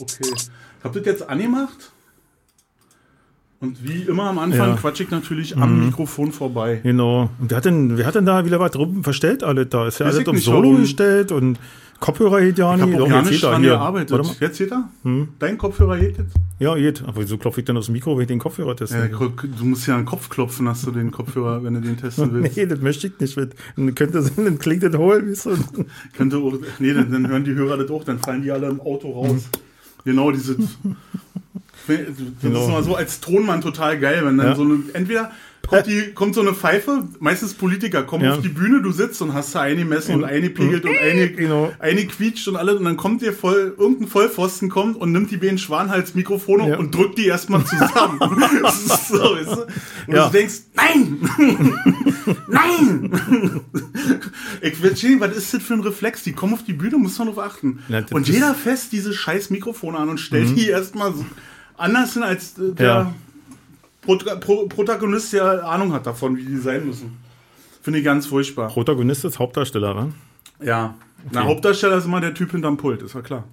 Okay. Ich hab das jetzt angemacht. Und wie immer am Anfang Ja. quatsch ich natürlich am Mikrofon vorbei. Genau. Und wer hat denn, wer hat denn da wieder was drum verstellt, alles da? Ist ja Weiß alles ich auf Solo warum. gestellt und Kopfhörer geht ja Ich nicht. habe Doch, gar jetzt dran hier. gearbeitet. Warte mal. Jetzt geht er? Dein Kopfhörer geht jetzt? Ja, geht. Aber wieso klopfe ich denn aus dem Mikro, wenn ich den Kopfhörer teste? Ja, du musst ja an den Kopf klopfen, hast du den Kopfhörer, wenn du den testen willst. Nee, das möchte ich nicht. Dann könnte dann klingt das hohl, wie so. Könnte auch, nee, dann, dann hören die Hörer das auch, dann fallen die alle im Auto raus. Genau, diese. Das Genau. ist immer so als Tonmann total geil, wenn dann Ja. so eine, entweder kommt, die, kommt so eine Pfeife, meistens Politiker, kommen Ja. auf die Bühne, du sitzt und hast da eine messen und eine pegelt und eine, Genau. eine quietscht und alles und dann kommt dir voll, irgendein Vollpfosten kommt und nimmt die beiden Schwanhals-Mikrofone Ja. und drückt die erstmal zusammen. so, weißt du? Und Ja. du denkst, nein! nein! ich will sehen, was ist das für ein Reflex? Die kommen auf die Bühne, muss man drauf achten. Und jeder fest diese scheiß Mikrofone an und stellt die erstmal so anders hin, als äh, der Ja. Prota Pro Protagonist ja Ahnung hat davon, wie die sein müssen. Finde ich ganz furchtbar. Protagonist ist Hauptdarsteller, wa? Ja. Na, Hauptdarsteller ist immer der Typ hinterm Pult, ist ja klar.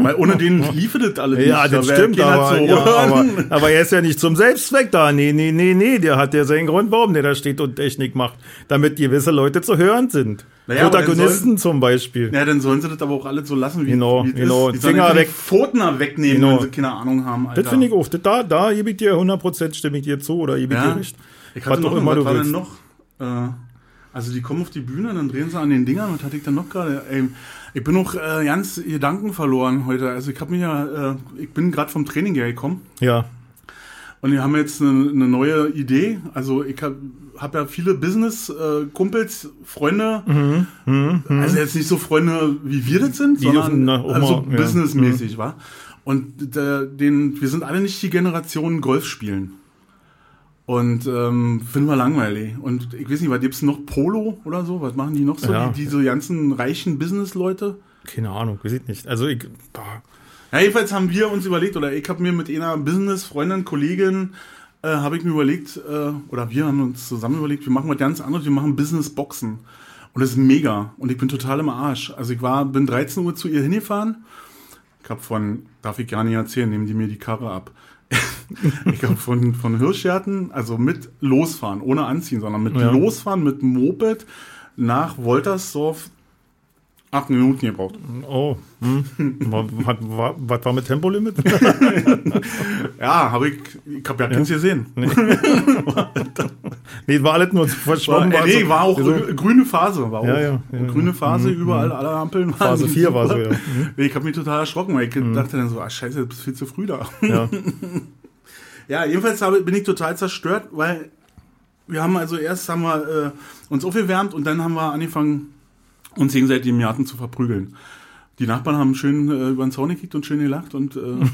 Weil ohne den liefert das alle Ja, nicht. Da das wär stimmt, aber, zu ja, aber, aber er ist ja nicht zum Selbstzweck da. Nee, nee, nee, nee. Der hat ja seinen Grund, warum der da steht und Technik macht. Damit gewisse Leute zu hören sind. Naja, Protagonisten zum Beispiel. Ja, dann sollen sie das aber auch alle so lassen, wie, Genau, wie genau. Die sollen Finger weg. Pfoten da wegnehmen, Genau. wenn sie keine Ahnung haben. Alter. Das finde ich auch. Das, da, da gebe ich dir 100% stimme ich dir zu oder gebe ich Ja. dir recht. Ich hatte Was noch, immer was du war denn willst. noch? Äh, also die kommen auf die Bühne, dann drehen sie an den Dingern. Was hatte ich dann noch gerade? Ich bin noch äh, ganz Gedanken verloren heute. Also ich habe mir ja, äh, ich bin gerade vom Training hergekommen Ja. und wir haben jetzt eine, eine neue Idee. Also ich habe hab ja viele Business-Kumpels, Freunde. Also jetzt nicht so Freunde, wie wir das sind, Die sondern dürfen auch also ja. businessmäßig, war. Und der, den, wir sind alle nicht die Generation Golf spielen. Und ähm, finden wir langweilig. Und ich weiß nicht, was gibt's noch? Polo oder so? Was machen die noch so? Ja. Die, diese ganzen reichen Business-Leute? Keine Ahnung, weiß ich nicht. Also ich, boah, Ja, jedenfalls haben wir uns überlegt, oder ich habe mir mit einer Business-Freundin, Kollegin, äh, habe ich mir überlegt, äh, oder wir haben uns zusammen überlegt, wir machen was ganz anderes, wir machen Business-Boxen. Und das ist mega. Und ich bin total im Arsch. Also ich war, bin 13 Uhr zu ihr hingefahren. Ich habe von, darf ich gar nicht erzählen, nehmen die mir die Karre ab. ich habe von, von Hirschgärten, also mit losfahren, ohne anziehen, sondern mit Ja. losfahren, mit Moped nach Woltersdorf acht Minuten gebraucht. oh, hm. was, war mit Tempolimit? Ja, habe ich, ich habe ja keins gesehen. nee, war alles nur War, verschwommen. äh, nee, so- war auch so- grüne Phase. War auch Ja, ja, ja, grüne ja. Phase, überall, alle Ampeln waren Phase 4 war so, ja. Mhm. Nee, Ich habe mich total erschrocken, weil ich dachte dann so, ah scheiße, du bist viel zu früh da. ja. Ja, jedenfalls bin ich total zerstört, weil wir haben also erst haben wir äh, uns aufgewärmt und dann haben wir angefangen, uns gegenseitig im Garten zu verprügeln. Die Nachbarn haben schön äh, über den Zaun gekickt und schön gelacht und äh,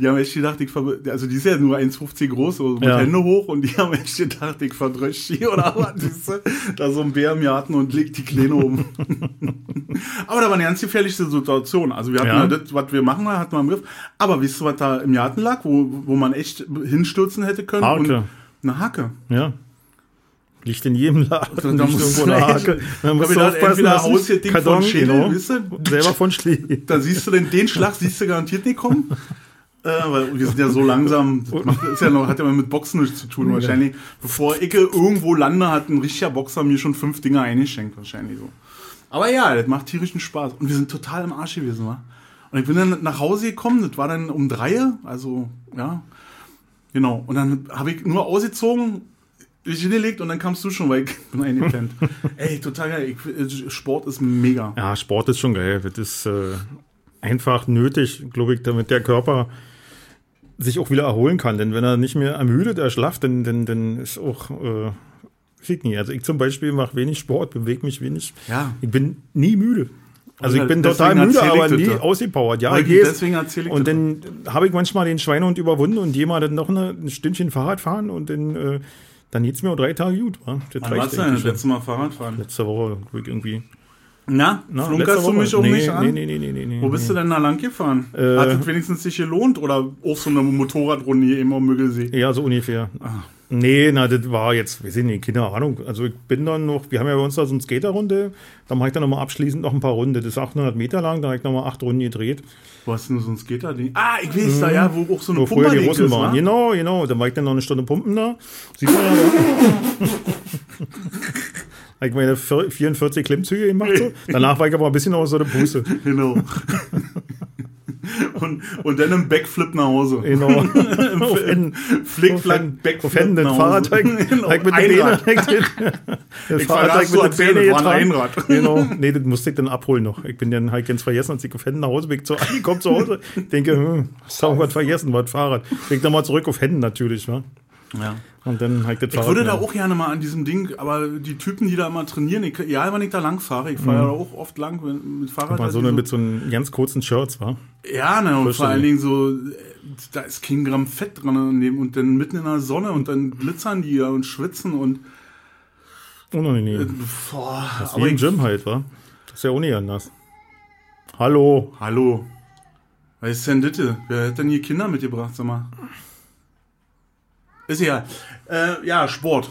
die haben echt gedacht, ich ver also die ist ja nur 1,50 groß, so mit Ja. Hände hoch und die haben echt gedacht, ich verdrösch die oder was? Da so ein Bär im Garten und legt die Kleine um. Aber da war eine ganz gefährliche Situation. Also wir hatten Ja. ja. das, was wir machen, hatten wir im Griff. Aber wisst ihr, was da im Garten lag, wo, wo man echt hinstürzen hätte können? Hake. Und eine Hacke. ja. Liegt in jedem Laden. Da musst irgendwo eine Hake. Man muss ich gedacht, aufpassen, dass nicht aus hier Ding Karton, von Schädel, genau, ihr? selber von Schläge. Da siehst du den, den Schlag siehst du garantiert nicht kommen. äh, weil wir sind ja so langsam, das macht, ist ja noch, hat ja mal mit Boxen nichts zu tun. Wahrscheinlich, bevor Icke irgendwo lande, hat ein richtiger Boxer mir schon fünf Dinger eingeschenkt, wahrscheinlich so. Aber ja, das macht tierischen Spaß. Und wir sind total im Arsch gewesen, wa? Und ich bin dann nach Hause gekommen, das war dann um drei, also, ja. Genau. Und dann habe ich nur ausgezogen, dich hingelegt und dann kamst du schon, weil ich bin eingepennt. Ey, total geil. Ich, Sport ist mega. Ja, Sport ist schon geil. Das ist äh, einfach nötig, glaube ich, damit der Körper sich auch wieder erholen kann. Denn wenn er nicht mehr ermüdet, erschlafft, dann, dann, dann ist auch, äh, ich nicht. Also ich zum Beispiel mache wenig Sport, bewege mich wenig. Ja. Ich bin nie müde. Also ich bin total müde, aber das nie da. ausgepowert. Ja, ich deswegen erzähl ich Und das dann habe ich manchmal den Schweinehund überwunden und mal dann noch eine, ein Stündchen Fahrrad fahren und dann, äh, dann geht's mir auch drei Tage gut. Wa? Das Wann warst du denn das letzte Mal Fahrrad fahren? Letzte Woche irgendwie. Na, Na, flunkerst du mich auch nee, nicht an? Nee, nee, nee, nee, nee, nee. Wo bist du denn da lang gefahren? Äh, Hat es wenigstens sich gelohnt oder auch so eine Motorradrunde hier immer am Müggelsee? Ja, so ungefähr. Ah. Nee, na, das war jetzt, ich nicht, keine Ahnung. Also ich bin dann noch, wir haben ja bei uns da so eine Skaterrunde, da mache ich dann nochmal abschließend noch ein paar Runden. Das ist 800 Meter lang, da habe ich nochmal acht Runden gedreht. Wo hast du denn so ein Skater-Ding? Ah, ich weiß da, ja, wo auch so eine Wo früher die Russen ist, waren. wa? Genau, genau. Dann war ich dann noch eine Stunde pumpen da. Sieht man ja. wa? Habe ich meine 44 Klimmzüge gemacht. So. Danach war ich aber ein bisschen aus so der Puste. Genau. und, und dann im Backflip nach Hause. Genau. Flickflack, Backflip den nach Hause. Fahrrad habe ich, Genau, ich mit den Beinen. Ich den- Das Ich Fahrrad frage, hab hast du erzählt, das war ein getragen. Einrad. Genau. Nee, das musste ich dann abholen noch. Ich bin dann halt ganz vergessen, als ich auf Händen nach Hause bin. Ich so angekommen zu Hause. Denke, hm, hast du irgendwas vergessen, was Fahrrad. Bin ich nochmal zurück auf Händen natürlich, wa? Ja. Und dann halt das Ich Fahrrad. würde da auch gerne mal an diesem Ding, aber die Typen, die da immer trainieren, ich, ja, wenn ich da lang fahre, ich fahre ja auch oft lang wenn- mit Fahrrad. Mal halt so die eine, mit so einem ganz kurzen Shirts, war. Ja, ne, und vor allen Dingen so, äh, da ist kein Gramm Fett dran und, dem- und dann mitten in der Sonne und dann glitzern die ja und schwitzen und Unangenehm. boah, Das ist wie im Gym halt, wa? Das ist ja auch nicht anders. Hallo. Hallo. Was ist denn das? Wer hat denn hier Kinder mitgebracht, sag mal? Ist ja. Äh, ja, Sport.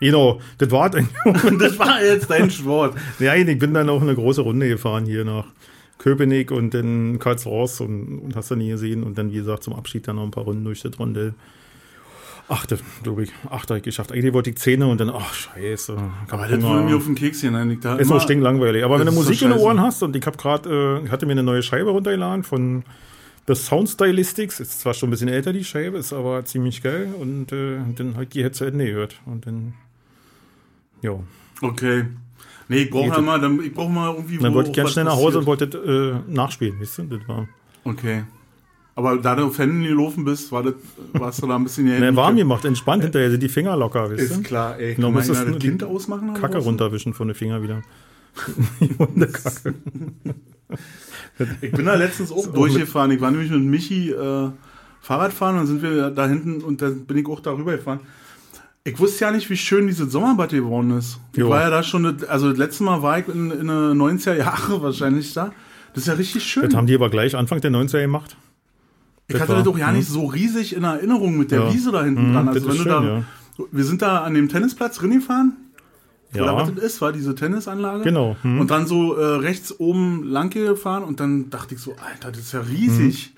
Genau, das war eigentlich. das war jetzt dein Sport. Ja, ich bin dann auch eine große Runde gefahren hier nach Köpenick und dann Karlsruhe und, und hast du nie gesehen. Und dann, wie gesagt, zum Abschied dann noch ein paar Runden durch das Rondell. Achte, glaube ich. Achte habe ich geschafft. Eigentlich wollte ich Zähne und dann, ach, scheiße. Aber das wurde mir auf den Keks hinein. Ich da Ist immer- auch stinklangweilig. Aber wenn du ist so Musik in den. Ohren hast und ich habe gerade, äh, ich hatte mir eine neue Scheibe runtergeladen von The Sound Stylistics. Ist zwar schon ein bisschen älter, die Scheibe, ist aber ziemlich geil. Und äh, dann halt die jetzt zu Ende gehört. Und dann, ja. Okay. Nee, ich brauche ja mal, dann, ich brauche mal irgendwie. Dann wo wollte ich ganz was schnell nach Hause und wollte äh, nachspielen, weißt du? Das war Okay. Aber da du auf Händen gelaufen bist, war das, warst du da ein bisschen ne, warm gemacht, entspannt hinterher, sind die Finger locker, weißt Ist du? klar, ey. Genau, da du das Kind ausmachen? Kacke was? runterwischen von den Finger wieder. Die Hundekacke. Ich bin da letztens auch durchgefahren. Ich war nämlich mit Michi äh, Fahrrad fahren, dann sind wir da hinten und dann bin ich auch darüber gefahren. Ich wusste ja nicht, wie schön dieses Sommerbad geworden ist. Ich Jo. war ja da schon, also das letzte Mal war ich in, in den 90er Jahre wahrscheinlich da. Das ist ja richtig schön. Das haben die aber gleich Anfang der 90er gemacht. ich hatte das doch ja nicht so riesig in Erinnerung mit der Ja. Wiese da hinten Mhm, dran. Also wenn du schön, da, ja. wir sind da an dem Tennisplatz gefahren. Oder Ja, was das ist, war diese Tennisanlage. genau. Hm. Und dann so äh, rechts oben lang gefahren und dann dachte ich so, Alter, das ist ja riesig.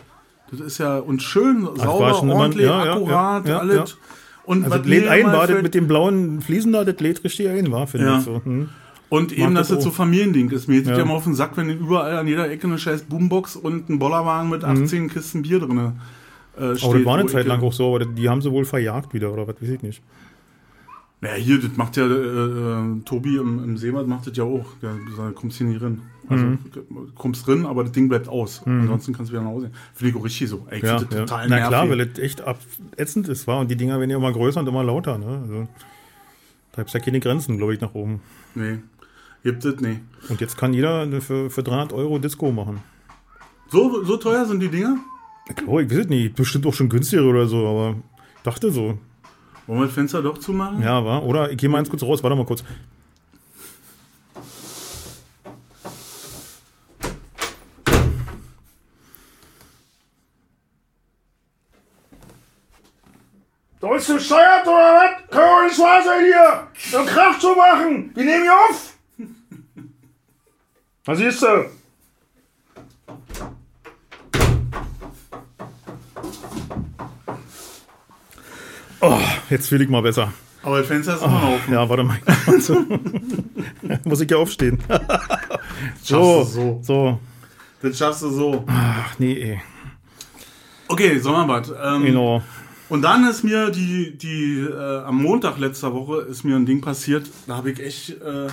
Das ist ja und schön, war sauber, schon immer- ordentlich, ja, ja, akkurat, ja, ja, alles. ja. Und Also was das lädt ein, war das mit den blauen Fliesen da, das lädt richtig ein, war, finde Ja. ich so. Hm. und eben, dass das das so. Familiending ist. Mir geht Ja. ja mal auf den Sack, wenn überall an jeder Ecke eine scheiß Boombox und ein Bollerwagen mit 18 Kisten Bier drin äh, steht. Aber Mhm. Das war eine Zeit lang auch so, aber die haben sie wohl verjagt wieder, oder was weiß ich nicht. Ja, hier, das macht ja äh, äh, Tobi im, im Seebad macht das ja auch. Da da kommst du hier nie drin. Also Mhm. kommst drin, aber das Ding bleibt aus. Ansonsten kannst du wieder nach Hause. Finde ich auch richtig so. Ey, ich Ja, das ja. total Na nervig. klar, weil es echt ätzend ist, war. Und die Dinger werden ja immer größer und immer lauter, ne? Also, da gibt es ja keine Grenzen, glaube ich, nach oben. Nee, gibt es nee. Und jetzt kann jeder für, für 300 Euro Disco machen. So, so teuer sind die Dinger? Ich glaube, ich weiß es nicht. Bestimmt auch schon günstiger oder so, aber ich dachte so. Wollen wir das Fenster doch zumachen? Ja, war. Oder ich gehe mal eins kurz raus, warte mal kurz. Du bist gesteuert oder was? Können wir nicht wahr sein hier? So Kraft zu machen. Wir nehmen hier auf. Was siehst du? Oh, jetzt fühle ich mal besser. Aber das Fenster ist immer noch offen. Ja, warte mal. Muss ich ja aufstehen. So, so. so. Das schaffst du so. Ach, nee, ey. Okay, Sommerbad. Ähm, Genau. Und dann ist mir die, die äh, am Montag letzter Woche ist mir ein Ding passiert. Da habe ich echt äh,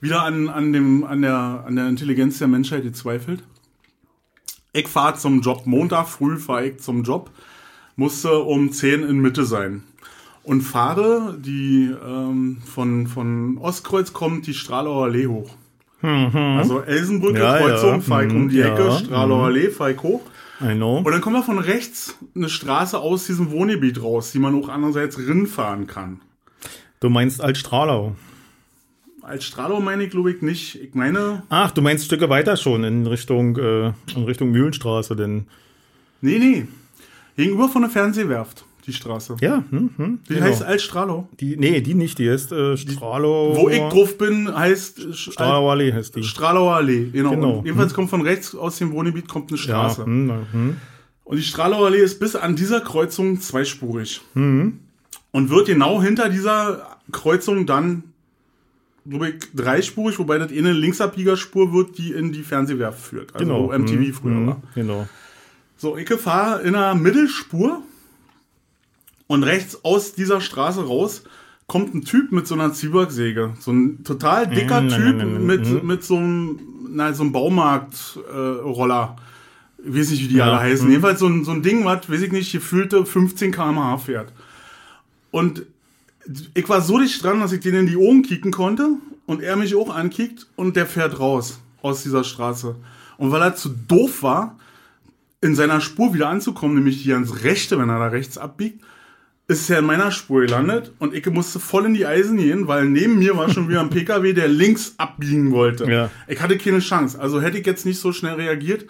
wieder an, an, dem, an, der, an der Intelligenz der Menschheit gezweifelt. Ich fahre zum Job. Montag früh fahre ich zum Job. Musste um 10 in Mitte sein. Und fahre die ähm, von, von Ostkreuz kommt die Stralauer Allee hoch. Also Elsenbrücke, Mhm. Ja, Kreuzung, ja. fahre ich um die Mhm, Ecke, ja. Stralauer Allee, fahre ich hoch. I know. Und dann kommt da von rechts eine Straße aus diesem Wohngebiet raus, die man auch andererseits rinfahren kann. Du meinst Altstrahlau. Als Strahlau meine ich, glaube ich, nicht. Ich meine, Ach, du meinst Stücke weiter schon in Richtung, äh, in Richtung Mühlenstraße, denn. nee, nee. Gegenüber von der Fernsehwerft. die Straße. Ja, hm, hm, Die genau. heißt Altstrahlau. Die, nee, die nicht, die heißt äh, Strahlow. Wo ich drauf bin, heißt äh, Strahlow Allee heißt die. Strahlower Allee. Genau. Genau. Und jedenfalls kommt von rechts aus dem Wohngebiet kommt eine Ja, Straße. hm, na, hm. Und die Strahlower Allee ist bis an dieser Kreuzung zweispurig. Und wird genau hinter dieser Kreuzung dann, glaube ich, dreispurig, wobei das eine Linksabbiegerspur wird, die in die Fernsehwerft führt. Also Genau. wo MTV hm, früher hm, war. Genau. So, ich fahre in einer Mittelspur und rechts aus dieser Straße raus kommt ein Typ mit so einer Zwiebacksäge. So ein total dicker Mm, Typ mm, mm, mit, mm. mit so einem, na, so einem Baumarkt-Roller. Äh, weiß nicht, wie die Ja, alle heißen. mm. Jedenfalls so ein, so ein Ding, was, weiß ich nicht, gefühlte 15 km/h fährt. Und ich war so dicht dran, dass ich den in die Augen kicken konnte und er mich auch ankickt und der fährt raus aus dieser Straße. Und weil er zu doof war, in seiner Spur wieder anzukommen, nämlich hier ans Rechte, wenn er da rechts abbiegt, ist er in meiner Spur gelandet und ich musste voll in die Eisen gehen, weil neben mir war schon wieder ein PKW, der links abbiegen wollte. Ja. Ich hatte keine Chance. Also hätte ich jetzt nicht so schnell reagiert,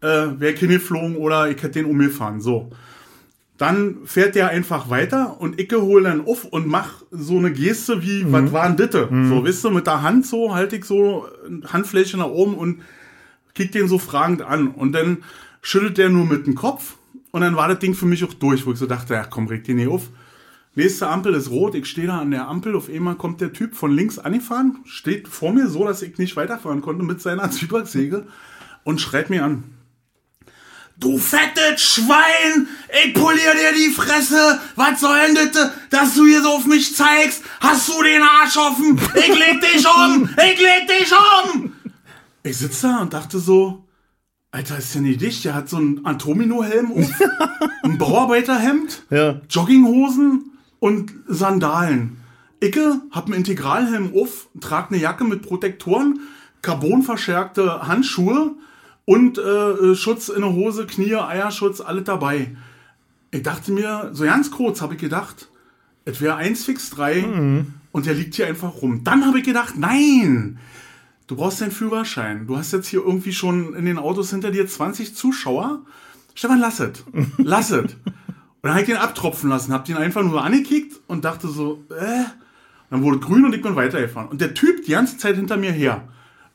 äh, wäre ich hingeflogen oder ich hätte den umgefahren. So. Dann fährt der einfach weiter und ich hole dann auf und mach so eine Geste wie, was war denn Ditte? So, wisst ihr, mit der Hand so, halte ich so Handfläche nach oben und kick den so fragend an. Und dann schüttelt der nur mit dem Kopf und dann war das Ding für mich auch durch, wo ich so dachte, ja komm, reg den nicht auf. Nächste Ampel ist rot, ich stehe da an der Ampel, auf einmal kommt der Typ von links angefahren, steht vor mir so, dass ich nicht weiterfahren konnte mit seiner Zwiebacksäge und schreit mir an. Du fettes Schwein! Ich polier dir die Fresse! Was soll denn das, dass du hier so auf mich zeigst? Hast du den Arsch offen? Ich leg dich um! Ich leg dich um! Ich sitze da und dachte so, Alter, ist ja nicht dich, der hat so einen Antomino-Helm auf, ein Bauarbeiterhemd, Ja. Jogginghosen und Sandalen. Icke hab einen Integralhelm auf, trag eine Jacke mit Protektoren, carbonverstärkte Handschuhe und äh, Schutz in der Hose, Knie, Eierschutz, alles dabei. Ich dachte mir, so ganz kurz habe ich gedacht, es wäre 1 fix 3 und der liegt hier einfach rum. Dann habe ich gedacht, nein, du brauchst deinen Führerschein. Du hast jetzt hier irgendwie schon in den Autos hinter dir 20 Zuschauer. Stefan, lass es. Lass es. Und dann habe ich den abtropfen lassen, habe den einfach nur angekickt und dachte so, äh. Dann wurde grün und ich bin weitergefahren. Und der Typ die ganze Zeit hinter mir her.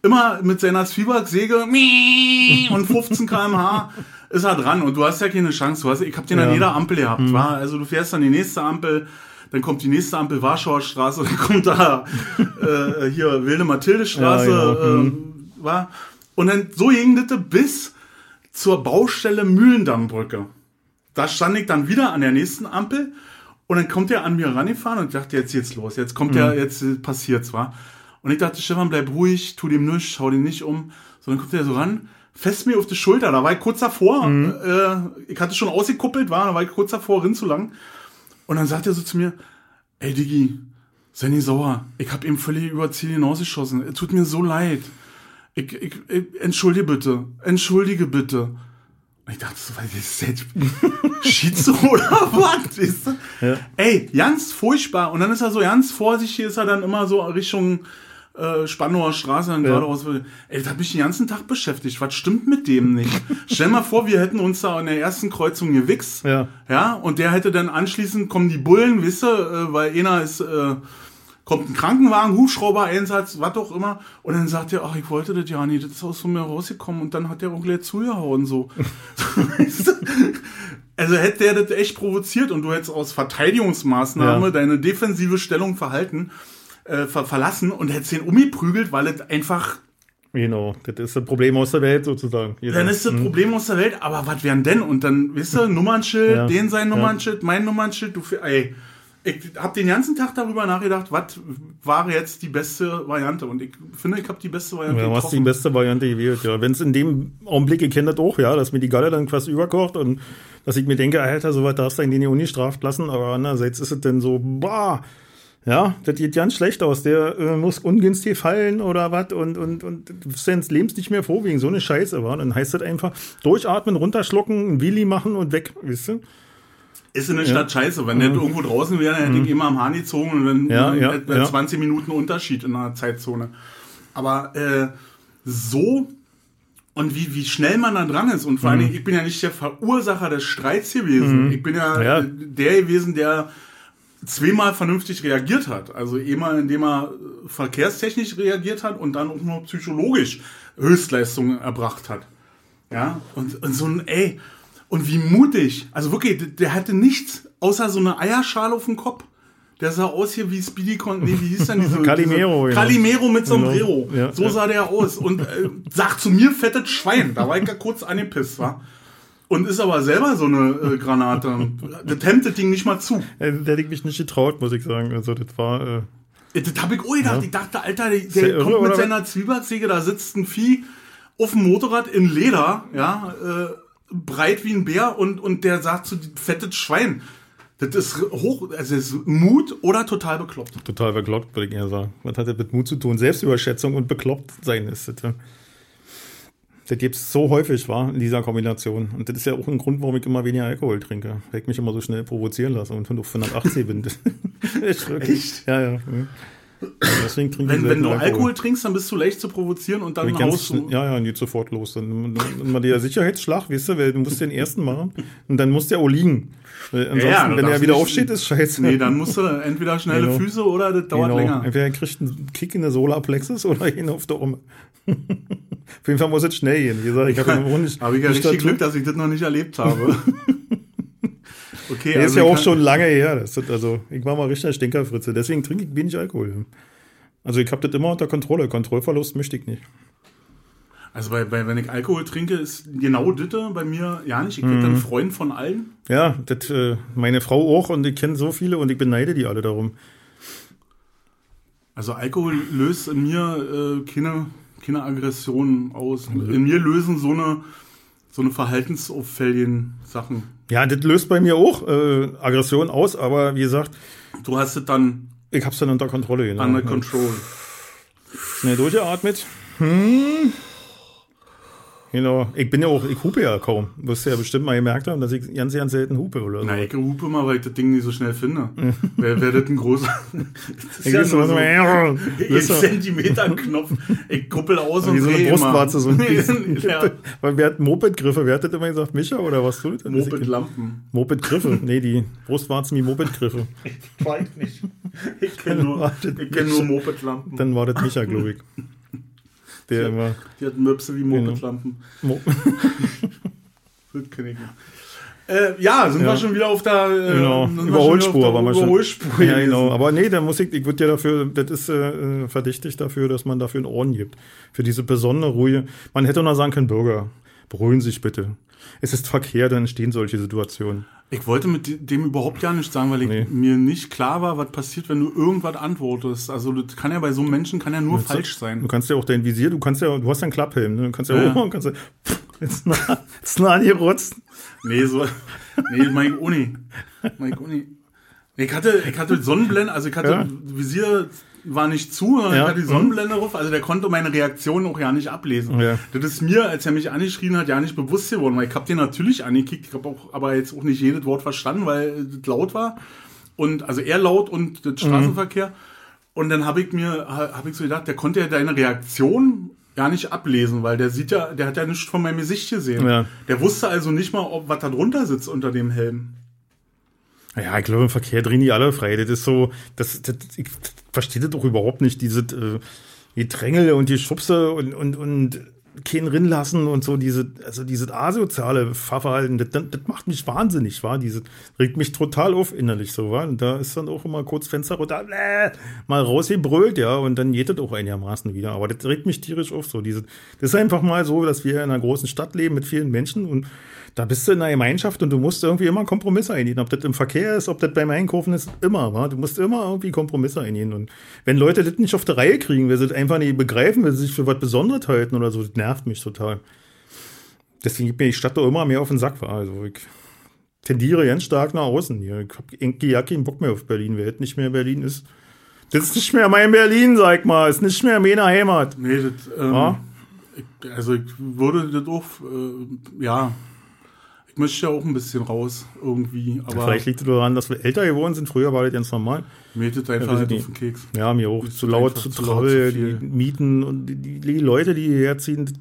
Immer mit seiner Zwiebacksäge und 15 km/h ist er dran. Und du hast ja keine Chance. Du hast, ich habe den an Ja. jeder Ampel gehabt. War? Also du fährst an die nächste Ampel, dann kommt die nächste Ampel Warschauer Straße, dann kommt da äh, hier Wilde Mathilde Straße. Ja, genau. ähm, war. Und dann so ging das bis zur Baustelle Mühlendammbrücke. Da stand ich dann wieder an der nächsten Ampel und dann kommt er an mir rangefahren und ich dachte, jetzt geht's los, jetzt kommt er, jetzt äh, passiert's, war. Und ich dachte, Stefan, bleib ruhig, tu dem nichts, schau den nicht um. So, dann kommt er so ran, fest mir auf die Schulter, da war ich kurz davor, äh, ich hatte schon ausgekuppelt, war, da war ich kurz davor, rinzulangen. Und dann sagt er so zu mir, ey Diggi, sei nicht sauer, ich hab ihm völlig über Ziel hinausgeschossen, es tut mir so leid. Ich, ich, ich, entschuldige bitte, entschuldige bitte. Und ich dachte so, was ist das? Schizo oder was? Weißt du? Ja. Ey, ganz furchtbar. Und dann ist er so ganz vorsichtig, ist er dann immer so Richtung äh, Spandauer Straße dann Ja. geradeaus. Ey, das hat mich den ganzen Tag beschäftigt. Was stimmt mit dem nicht? Stell mal vor, wir hätten uns da in der ersten Kreuzung gewichst. Ja. Ja, und der hätte dann anschließend kommen die Bullen, wisst ihr, äh, weil einer ist, äh, kommt ein Krankenwagen, Hubschrauber-Einsatz, was auch immer. Und dann sagt er, ach, ich wollte das ja nicht, das ist aus von mir rausgekommen. Und dann hat der auch gleich zugehauen, so. Also hätte der das echt provoziert und du hättest aus Verteidigungsmaßnahme Ja. deine defensive Stellung verhalten, äh, ver verlassen und hättest den umgeprügelt, weil es einfach Genau, das ist das Problem aus der Welt sozusagen. Jeder- dann ist das Problem aus der Welt, aber was wären denn? Und dann, weißt du, Nummernschild, Ja. den sein Ja. Nummernschild, mein Nummernschild, du, für- ey. Ich habe den ganzen Tag darüber nachgedacht, was war jetzt die beste Variante? Und ich finde, ich habe die beste Variante Ja, du hast die beste Variante gewählt, ja. Wenn es in dem Augenblick, ich kenne das auch, ja, dass mir die Galle dann quasi überkocht und dass ich mir denke, Alter, so was darfst du in die Uni straft lassen, aber andererseits ist es dann so, boah, ja, das geht ganz schlecht aus, der äh, muss ungünstig fallen oder was und, und, und deines Lebens nicht mehr froh wegen so eine Scheiße, war. Dann heißt das einfach durchatmen, runterschlucken, ein Willi machen und weg, weißt du? Ist in der Stadt scheiße. Wenn der irgendwo draußen wäre, dann hätte ich immer am Hahn gezogen und dann Mhm. Ja, ja, ja. 20 Minuten Unterschied in der Zeitzone. Aber äh, so und wie, wie schnell man da dran ist. Und vor allen Dingen, ich bin ja nicht der Verursacher des Streits gewesen. Ich bin ja, Ja. der gewesen, der zweimal vernünftig reagiert hat. Also einmal, indem er äh, verkehrstechnisch reagiert hat und dann auch nur psychologisch Höchstleistungen erbracht hat. Ja, und, und so ein, ey, und wie mutig. Also wirklich, der, hatte nichts außer so eine Eierschale auf dem Kopf. Der sah aus hier wie Speedy Con, nee, wie hieß denn diese? Calimero, diese, genau. Calimero mit Genau. Sombrero. Ja, so ja. sah der aus. Und äh, sagt zu mir fettes Schwein. Da war ich ja kurz angepisst, war. Und ist aber selber so eine äh, Granate. Das hemmt das Ding nicht mal zu. Äh, Der hätte ich mich nicht getraut, muss ich sagen. Also das war. Äh, Ja, Das hab ich auch gedacht. Ja. Ich dachte, Alter, der, der der irre, kommt mit seiner Zwiebacksäge, da sitzt ein Vieh auf dem Motorrad in Leder, ja, äh, breit wie ein Bär und, und der sagt zu fettes Schwein. Das ist hoch, also ist Mut oder total bekloppt. total bekloppt, würde ich eher sagen. Was hat das mit Mut zu tun? Selbstüberschätzung und bekloppt sein ist das. ja. Das gibt es so häufig, war in dieser Kombination. Und das ist ja auch ein Grund, warum ich immer weniger Alkohol trinke. Weil ich mich immer so schnell provozieren lasse und auf 180 bin. Echt? Ja, ja. Deswegen trinke ich Wenn, wenn selten du Alkohol trinkst, dann bist du leicht zu provozieren und dann Ich haust du. ja, ja, geht sofort los. Dann, dann, mal der Sicherheitsschlag, weißt du, weil du musst den ersten machen und dann musst der auch liegen. Weil ansonsten, Ja, wenn er wieder aufsteht, ist scheiße. Nee, dann musst du entweder schnelle Genau. Füße oder das dauert Genau. länger. Entweder er kriegt einen Kick in der Solarplexus oder ihn auf der Arme. auf jeden Fall muss es schnell gehen. Wie gesagt, ich habe ich ja richtig Glück, dass ich das noch nicht erlebt habe. okay, Der ist also ja ich auch schon lange her. Das ist, also, ich war mal richtig Stinkerfritze. Deswegen trinke ich wenig Alkohol. Also, ich habe das immer unter Kontrolle. Kontrollverlust möchte ich nicht. Also bei, bei, wenn ich Alkohol trinke, ist genau das bei mir ja nicht. Ich bin Mhm. dann Freund von allen. Ja, das, äh, meine Frau auch und ich kenne so viele und ich beneide die alle darum. Also Alkohol löst in mir äh, keine, keine Aggressionen aus. In mir lösen so eine, so eine Verhaltensauffälligen Sachen. Ja, das löst bei mir auch äh, Aggression aus, aber wie gesagt, Du hast es dann ich hab's dann unter Kontrolle. Genau. under control. Schnell durchgeatmet. Hm. Genau. Ich bin ja auch, ich hupe ja kaum. Du wirst ja bestimmt mal gemerkt haben, dass ich ganz, ganz selten hupe oder so. Na, ich hupe mal, weil ich das Ding nicht so schnell finde. Wer wäre das ein großer... Das Ich weiß nur was, so ein ein Zentimeter Knopf. Ich kuppel aus und wie so eine Brustwarze. So ein ja. Weil wer hat Moped-Griffe? Wer hat das immer gesagt? Micha oder was du? Moped-Lampen. Moped-Griffe. Nee, die Brustwarzen wie Moped-Griffe. Weiß nicht. Ich kenne nur, ich kenn nur Moped-Lampen. Dann war das Micha, glaube ich. Der immer. Die hatten Möpse wie Genau. Moped-Lampen. Ich nicht. Äh, ja, sind Ja. wir schon wieder auf der äh, Genau, Überholspur schon. Überholspur Ja, genau. Aber nee, der Musik, ich würde ja dafür, das ist äh, verdächtig dafür, dass man dafür einen Orden gibt. Für diese besondere Ruhe. Man hätte auch noch sagen können, Bürger, beruhigen Sie sich bitte. Es ist Verkehr, dann entstehen solche Situationen. Ich wollte mit dem überhaupt gar nichts sagen, weil Nee. mir nicht klar war, was passiert, wenn du irgendwas antwortest. Also das kann ja bei so einem Menschen kann ja nur falsch Du sein. kannst ja auch dein Visier, du kannst ja, du hast ja einen Klapphelm, ne? Du kannst ja, Ja. hochmachen, kannst ja, pff, jetzt nah, jetzt nah angerotzt. Nee, so. Nee, Mike Uni. Mike Uni. Ich hatte, ich hatte Sonnenblende, also ich hatte Ja. Visier war nicht zu, Ja. ich hatte die Sonnenblende drauf, also der konnte meine Reaktion auch ja nicht ablesen. Ja. Das ist mir, als er mich angeschrien hat, ja nicht bewusst geworden, weil ich hab den natürlich angekickt, ich habe auch aber jetzt auch nicht jedes Wort verstanden, weil das laut war. Und also er laut und Mhm. das Straßenverkehr. Und dann habe ich mir, habe ich so gedacht, der konnte ja deine Reaktion ja nicht ablesen, weil der sieht ja, der hat ja nichts von meinem Gesicht gesehen. Ja. Der wusste also nicht mal, ob was da drunter sitzt unter dem Helm. Ja, ich glaube, im Verkehr drehen die alle frei. Das ist so, das, das ich verstehe das doch überhaupt nicht, diese äh, die Drängel und die Schubse und, und, und keinen rin lassen und so, diese, also dieses asoziale Fahrverhalten, das, das, das macht mich wahnsinnig, war diese, regt mich total auf innerlich so, war. Und da ist dann auch immer kurz Fenster runter, äh, mal rausgebrüllt, ja, und dann geht das auch einigermaßen wieder. Aber das regt mich tierisch auf, so diese, das ist einfach mal so, dass wir in einer großen Stadt leben mit vielen Menschen und da bist du in einer Gemeinschaft und du musst irgendwie immer Kompromisse eingehen. Ob das im Verkehr ist, ob das beim Einkaufen ist, immer. Wa? Du musst immer irgendwie Kompromisse eingehen. Und wenn Leute das nicht auf die Reihe kriegen, weil sie das einfach nicht begreifen, weil sie sich für was Besonderes halten oder so, das nervt mich total. Deswegen gibt mir die Stadt doch immer mehr auf den Sack. Wa? Also ich tendiere ganz stark nach außen hier. Ich habe irgendwie ja keinen Bock mehr auf Berlin. Wer jetzt nicht mehr Berlin ist, das ist nicht mehr mein Berlin, sag mal. Ist nicht mehr meine Heimat. Nee, das, ähm, Ja. ich, also ich würde das auch, äh, ja, ich möchte ja auch ein bisschen raus irgendwie, aber Vielleicht liegt es daran, dass wir älter geworden sind. Früher war das ganz normal. mir geht einfach weiß halt auf den Keks. Ja, mir auch. Ist Zu laut, zu viel. die Mieten und die, die, die Leute, die hierher ziehen.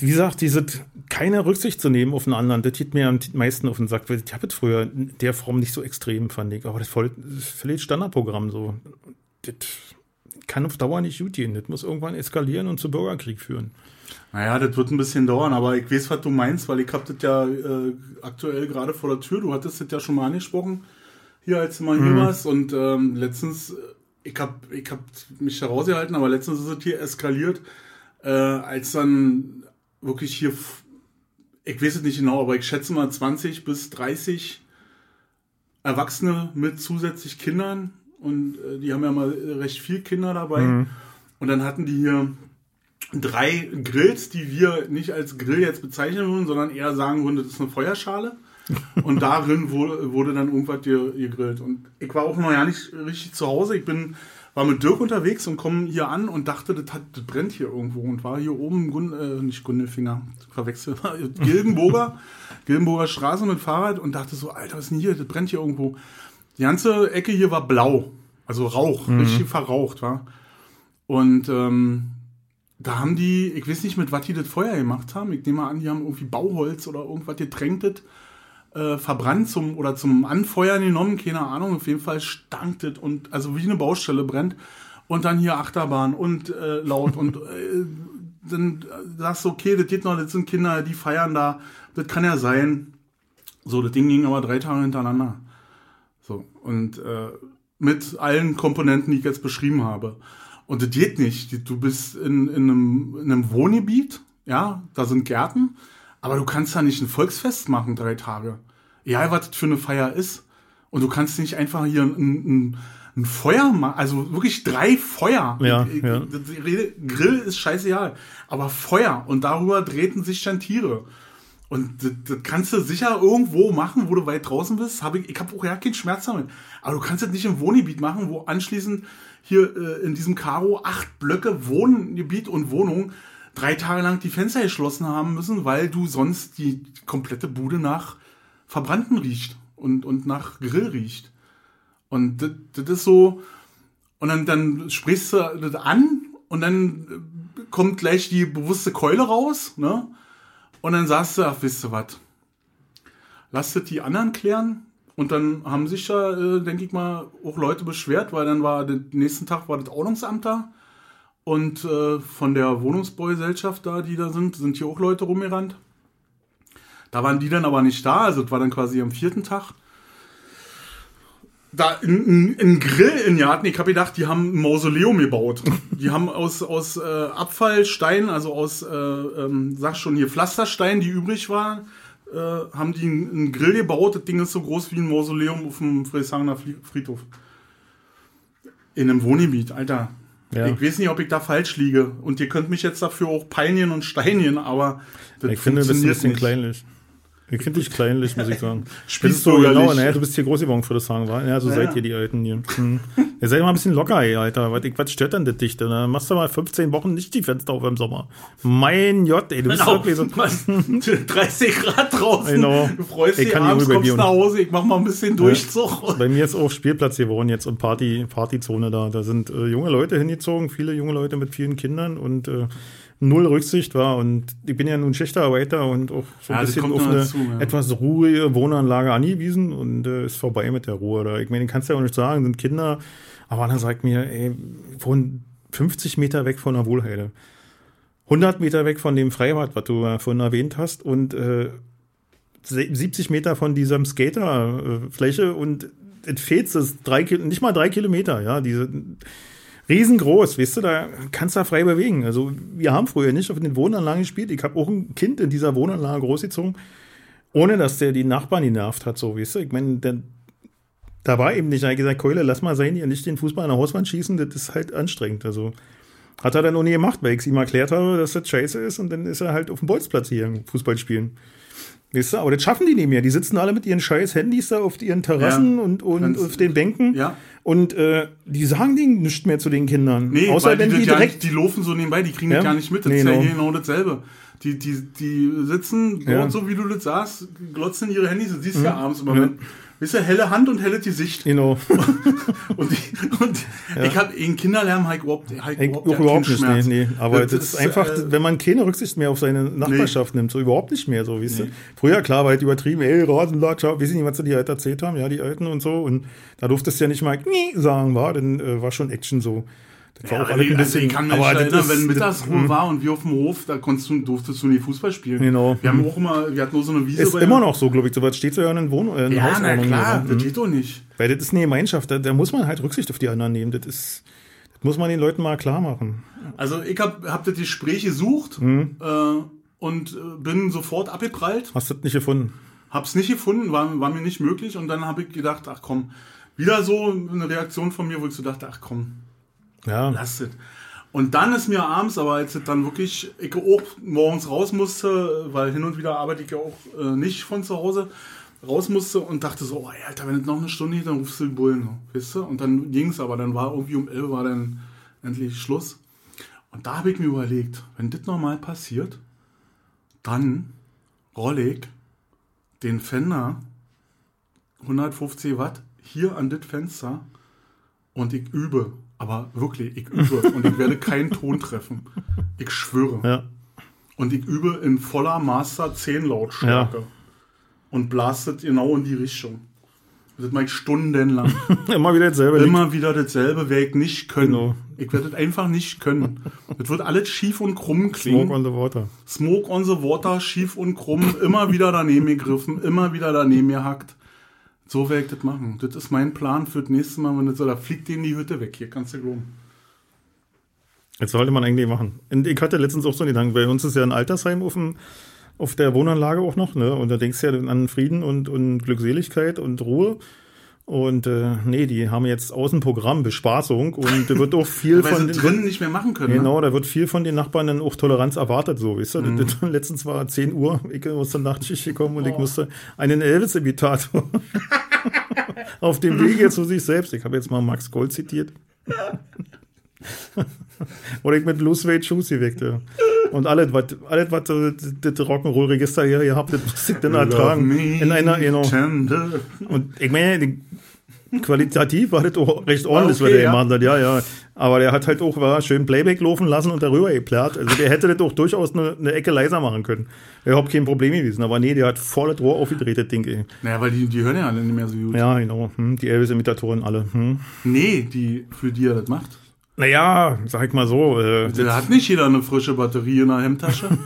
wie gesagt, diese keine Rücksicht zu nehmen auf einen anderen, das geht mir am meisten auf den Sack. Ich habe es früher in der Form nicht so extrem, fand ich. Aber das, voll, das ist völlig Standardprogramm so. Das kann auf Dauer nicht gut gehen. Das muss irgendwann eskalieren und zu Bürgerkrieg führen. Naja, das wird ein bisschen dauern, aber ich weiß, was du meinst, weil ich hab das ja äh, aktuell gerade vor der Tür. Du hattest das ja schon mal angesprochen, hier als du mal hier warst. Und ähm, letztens, äh, ich hab, ich hab mich da rausgehalten, aber letztens ist es hier eskaliert, äh, als dann wirklich hier, ich weiß es nicht genau, aber ich schätze mal 20 bis 30 Erwachsene mit zusätzlich Kindern. Und äh, die haben ja mal recht viel Kinder dabei. Und dann hatten die hier drei Grills, die wir nicht als Grill jetzt bezeichnen würden, sondern eher sagen würden, das ist eine Feuerschale. Und darin wurde, wurde dann irgendwas ge- gegrillt. Und ich war auch noch ja nicht richtig zu Hause. Ich bin, war mit Dirk unterwegs und komme hier an und dachte, das, hat, das brennt hier irgendwo. Und war hier oben, Gun, äh, nicht Gundelfinger, verwechselt, Gilgenburger, Gilgenburger Straße mit Fahrrad und dachte so, Alter, was ist denn hier? Das brennt hier irgendwo. Die ganze Ecke hier war blau. Also Rauch, richtig verraucht, war. Und ähm, da haben die, ich weiß nicht, mit was die das Feuer gemacht haben. Ich nehme an, die haben irgendwie Bauholz oder irgendwas getränktet, äh, verbrannt zum oder zum Anfeuern genommen, keine Ahnung. Auf jeden Fall stank das und also wie eine Baustelle brennt. Und dann hier Achterbahn und äh, laut und äh, dann sagst du, okay, das geht noch, das sind Kinder, die feiern da, das kann ja sein. So, das Ding ging aber drei Tage hintereinander. So, und äh, mit allen Komponenten, die ich jetzt beschrieben habe. Und das geht nicht. Du bist in, in, einem, in einem Wohngebiet, ja, da sind Gärten, aber du kannst da nicht ein Volksfest machen, drei Tage. Egal, was das für eine Feier ist. Und du kannst nicht einfach hier ein, ein, ein Feuer machen, also wirklich drei Feuer. Ja, Ich- ich- ja. rede- Grill ist scheißegal, aber Feuer und darüber drehten sich dann Tiere. Und das, das kannst du sicher irgendwo machen, wo du weit draußen bist. Hab ich ich habe auch ja keinen Schmerz damit. Aber du kannst das nicht im Wohngebiet machen, wo anschließend hier äh, in diesem Karo acht Blöcke Wohngebiet und Wohnung drei Tage lang die Fenster geschlossen haben müssen, weil du sonst die komplette Bude nach Verbrannten riecht und, und nach Grill riecht. Und das, ist so, und dann, dann sprichst du das an und dann äh, kommt gleich die bewusste Keule raus, ne? Und dann sagst du, ach, wisst ihr was? Lasst die anderen klären. Und dann haben sich da, äh, denke ich mal, auch Leute beschwert, weil dann war den nächsten Tag war das Ordnungsamt da. Und äh, von der Wohnungsbaugesellschaft da, die da sind, sind hier auch Leute rumgerannt. Da waren die dann aber nicht da, also das war dann quasi am vierten Tag. Da ein, Grill in Garten, ich habe gedacht, die haben ein Mausoleum gebaut. Die haben aus, aus äh, Abfallstein, also aus, äh, ähm, sag schon hier, Pflasterstein, die übrig waren, äh, haben die einen, einen Grill gebaut. Das Ding ist so groß wie ein Mausoleum auf dem Friedrichshagener Friedhof. In einem Wohngebiet, Alter. Ja. Ich weiß nicht, ob ich da falsch liege. Und ihr könnt mich jetzt dafür auch peinigen und steinigen, aber das Ich finde, das ein bisschen nicht. kleinlich. Ich finde dich kleinlich, muss ich sagen. Spielst bürgerlich. genau, naja, du bist hier groß geworden, würde ich sagen, war. Ja, so Ja, seid ja. ihr die Alten hier. Hm. Ihr seid mal ein bisschen locker, ey, Alter. Was, was stört denn das dich? denn? Dann machst du mal 15 Wochen nicht die Fenster auf im Sommer. Mein J, ey, du bist Genau, wirklich so. was, 30 Grad draußen. Genau. Du freust Ich dich abends, kommst gehen. nach Hause, ich mach mal ein bisschen Durchzug. Bei mir ist auch Spielplatz geworden jetzt und Party, Partyzone da. Da sind äh, junge Leute hingezogen, viele junge Leute mit vielen Kindern und äh, null Rücksicht war. Und ich bin ja nun Schichtarbeiter und auch so ein Ja, bisschen auf eine dazu, ja. etwas ruhige Wohnanlage angewiesen und äh, ist vorbei mit der Ruhe. Da. Ich meine, kannst ja auch nicht sagen, sind Kinder. Aber dann sagt mir, ey, wohnen 50 Meter weg von der Wohlheide. 100 Meter weg von dem Freibad, was du vorhin erwähnt hast und äh, 70 Meter von diesem Skaterfläche und es fehlt es drei, nicht mal drei Kilometer, ja, diese riesengroß, weißt du, da kannst du da frei bewegen. Also wir haben früher nicht auf den Wohnanlagen gespielt. Ich habe auch ein Kind in dieser Wohnanlage großgezogen, ohne dass der die Nachbarn genervt hat, so, weißt du. Ich meine, der, da war eben nicht, er gesagt, Keule, lass mal sein, hier nicht den Fußball an der Hauswand schießen, das ist halt anstrengend. Also hat er dann auch nie gemacht, weil ich es ihm erklärt habe, dass das scheiße ist und dann ist er halt auf dem Bolzplatz hier Fußball spielen. Weißt du, aber das schaffen die nicht mehr. Die sitzen alle mit ihren scheiß Handys da auf ihren Terrassen Ja. und, und auf den Bänken. Ja. Und äh, die sagen denen nichts mehr zu den Kindern. Nee, Außer wenn die, die, das ja direkt. nicht, die laufen so nebenbei, die kriegen Ja? das gar nicht mit. Das Nee, ist ja genau. hier genau dasselbe. Die, die, die sitzen Ja. so wie du das sagst, glotzen ihre Handys. Du siehst Mhm. ja abends immer, wenn, Weißt du, helle Hand und helle Gesicht. Genau. Und, ich, und ich habe in Kinderlärm halt überhaupt, halt überhaupt, ja, überhaupt nicht, nee, nee. Aber das, ist einfach, äh, wenn man keine Rücksicht mehr auf seine Nachbarschaft nimmt, so überhaupt nicht mehr, so, weißt du. Früher, klar, war halt übertrieben, ey, Rasenlatscher, weiß ich nicht, was sie die halt erzählt haben, ja, die Alten und so. Und da durftest du ja nicht mal nie sagen, war, dann äh, war schon Action so. Das war Ja, auch alles ein also bisschen, ich kann mich aber erinnern, wenn das- Mittagsruhe war und wir auf dem Hof, da konntest du, durftest du nicht Fußball spielen. Genau. Wir haben auch immer, wir hatten nur so eine Wiese. Ist immer noch so, glaube ich, so was steht so ja in den Wohnung, äh, in Ja, na klar, ja. das geht doch nicht. Weil das ist eine Gemeinschaft, da, da muss man halt Rücksicht auf die anderen nehmen. Das ist, das muss man den Leuten mal klar machen. Also ich habe hab das Gespräch gesucht Mhm. äh, und äh, bin sofort abgeprallt. Hast du das nicht gefunden? Hab's nicht gefunden, war, war mir nicht möglich. Und dann habe ich gedacht, ach komm, wieder so eine Reaktion von mir, wo ich so dachte, ach komm, Ja, lass es. Und dann ist mir abends, aber als es dann wirklich, ich auch morgens raus musste, weil hin und wieder arbeite ich ja auch äh, nicht von zu Hause, raus musste und dachte so, oh, Alter, wenn es noch eine Stunde geht, dann rufst du den Bullen, weißt du? Und dann ging's aber, dann war irgendwie um 11 war dann endlich Schluss. Und da habe ich mir überlegt, wenn das nochmal passiert, dann rolle ich den Fender 150 Watt hier an das Fenster und ich übe. Aber wirklich, ich übe und ich werde keinen Ton treffen. Ich schwöre. ja. Und ich übe in voller Master 10 Lautstärke. Und blastet genau in die Richtung. Das mache ich stundenlang. Immer wieder dasselbe. Immer wieder dasselbe werde ich nicht können. Genau. Ich werde das einfach nicht können. Das wird alles schief und krumm klingen. Smoke on the water. Smoke on the Water, schief und krumm, immer wieder daneben gegriffen, immer wieder daneben gehackt. So werde ich das machen. Das ist mein Plan für das nächste Mal, wenn das so, da fliegt denen die Hütte weg. Hier kannst du glauben. Jetzt sollte man eigentlich machen. Und ich hatte letztens auch so einen Gedanken, bei uns ist ja ein Altersheim auf, dem, auf der Wohnanlage auch noch, ne? Und da denkst du ja an Frieden und, und Glückseligkeit und Ruhe. Und äh, nee, die haben jetzt Außenprogramm, Bespaßung und da wird auch viel Weil von sie den, drinnen nicht mehr machen können. Genau, da wird viel von den Nachbarn dann auch Toleranz erwartet, so, weißt du? Das, letztens war 10 Uhr, ich aus der Nachtschicht gekommen und ich musste einen Elvis-Imitator auf dem Weg jetzt zu sich selbst. Ich habe jetzt mal Max Gold zitiert. Oder ich mit Blue Suede Shoes geweckt, ja. Und alles, was, alles, was das Rock'n'Roll-Register hier gehabt, das muss ich dann ertragen. In einer, genau. Und ich meine, qualitativ war das auch recht ordentlich, okay, was der ja. gemacht hat, ja, ja. Aber der hat halt auch war schön Playback laufen lassen und darüber geplärrt. Also der hätte das auch durchaus eine, eine Ecke leiser machen können. Wäre überhaupt kein Problem gewesen. Aber nee, der hat voll das Rohr aufgedreht, das Ding, ey. Naja, weil die, die hören ja alle nicht mehr so gut. Ja, genau. Hm, die Elvis-Imitatoren alle. Hm. Nee, die, für die er das macht. Naja, sag ich mal so. Äh, Da hat nicht jeder eine frische Batterie in der Hemdtasche.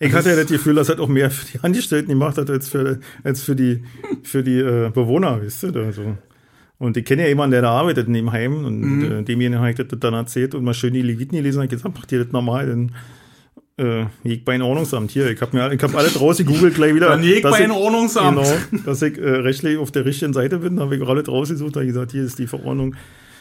ich hatte ja das Gefühl, dass er auch mehr für die Angestellten gemacht hat, als für, als für die, für die äh, Bewohner, wisst ihr? Also. Und ich kenne ja jemanden, der da arbeitet in dem Heim und Mhm. äh, demjenigen habe ich das dann erzählt und mal schön die Leviten gelesen und gesagt, macht ihr das normal? Dann äh, ich bei ein Ordnungsamt hier. Ich habe mir ich hab alles rausgegoogelt gleich wieder. Dann jeg bei ein Ordnungsamt. Genau, dass ich äh, rechtlich auf der richtigen Seite bin, habe ich alles rausgesucht, habe gesagt, hier ist die Verordnung.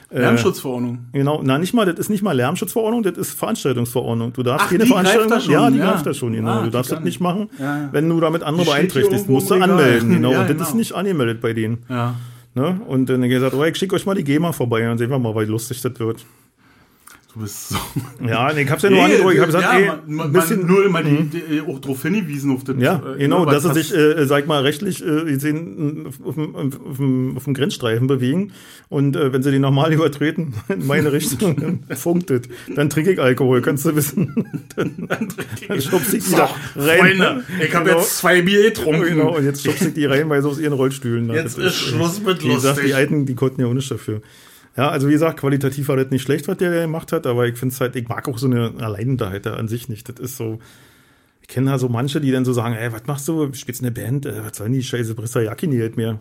Äh, Lärmschutzverordnung. Genau, na nicht mal, das ist nicht mal Lärmschutzverordnung, das ist Veranstaltungsverordnung. Du darfst Ach, greift Veranstaltung, schon, ja, die ja. greift da schon, genau. Ah, du darfst das nicht machen, Ja, ja. wenn du damit andere beeinträchtigst. Musst du anmelden, genau. Und das genau. ist nicht angemeldet bei denen. Ja. Ne? Und dann gesagt, oh, ich schicke euch mal die GEMA vorbei und dann sehen wir mal, wie lustig das wird. Du bist so. Ja, nee, ich hab's ja nur angedrückt. Ich habe gesagt, ja, ey, man, bisschen, Mhm. nur immer die, die, auch darauf hingewiesen auf das. Ja, äh, genau, dass sie sich, äh, sag mal, rechtlich äh, gesehen äh, auf dem, auf, auf dem Grenzstreifen bewegen. Und äh, wenn sie die normal übertreten, in meine Richtung, dann funkt es. Dann trinke ich Alkohol, kannst du wissen. dann dann schubse ich die da rein. Freunde, ich habe Genau. jetzt zwei Bier getrunken. Genau, und jetzt schubse ich die reinweise aus ihren Rollstühlen. Jetzt Das ist Schluss mit Wie gesagt, lustig. die Alten, die konnten ja auch nichts dafür. Ja, also wie gesagt, qualitativ war das nicht schlecht, was der gemacht hat, aber ich finde es halt, ich mag auch so eine Alleinunterhalter an sich nicht. Das ist so, ich kenne da so manche, die dann so sagen, ey, was machst du? Spielst eine Band? Äh, was soll denn die scheiße Brissa Jacke nie halt mehr?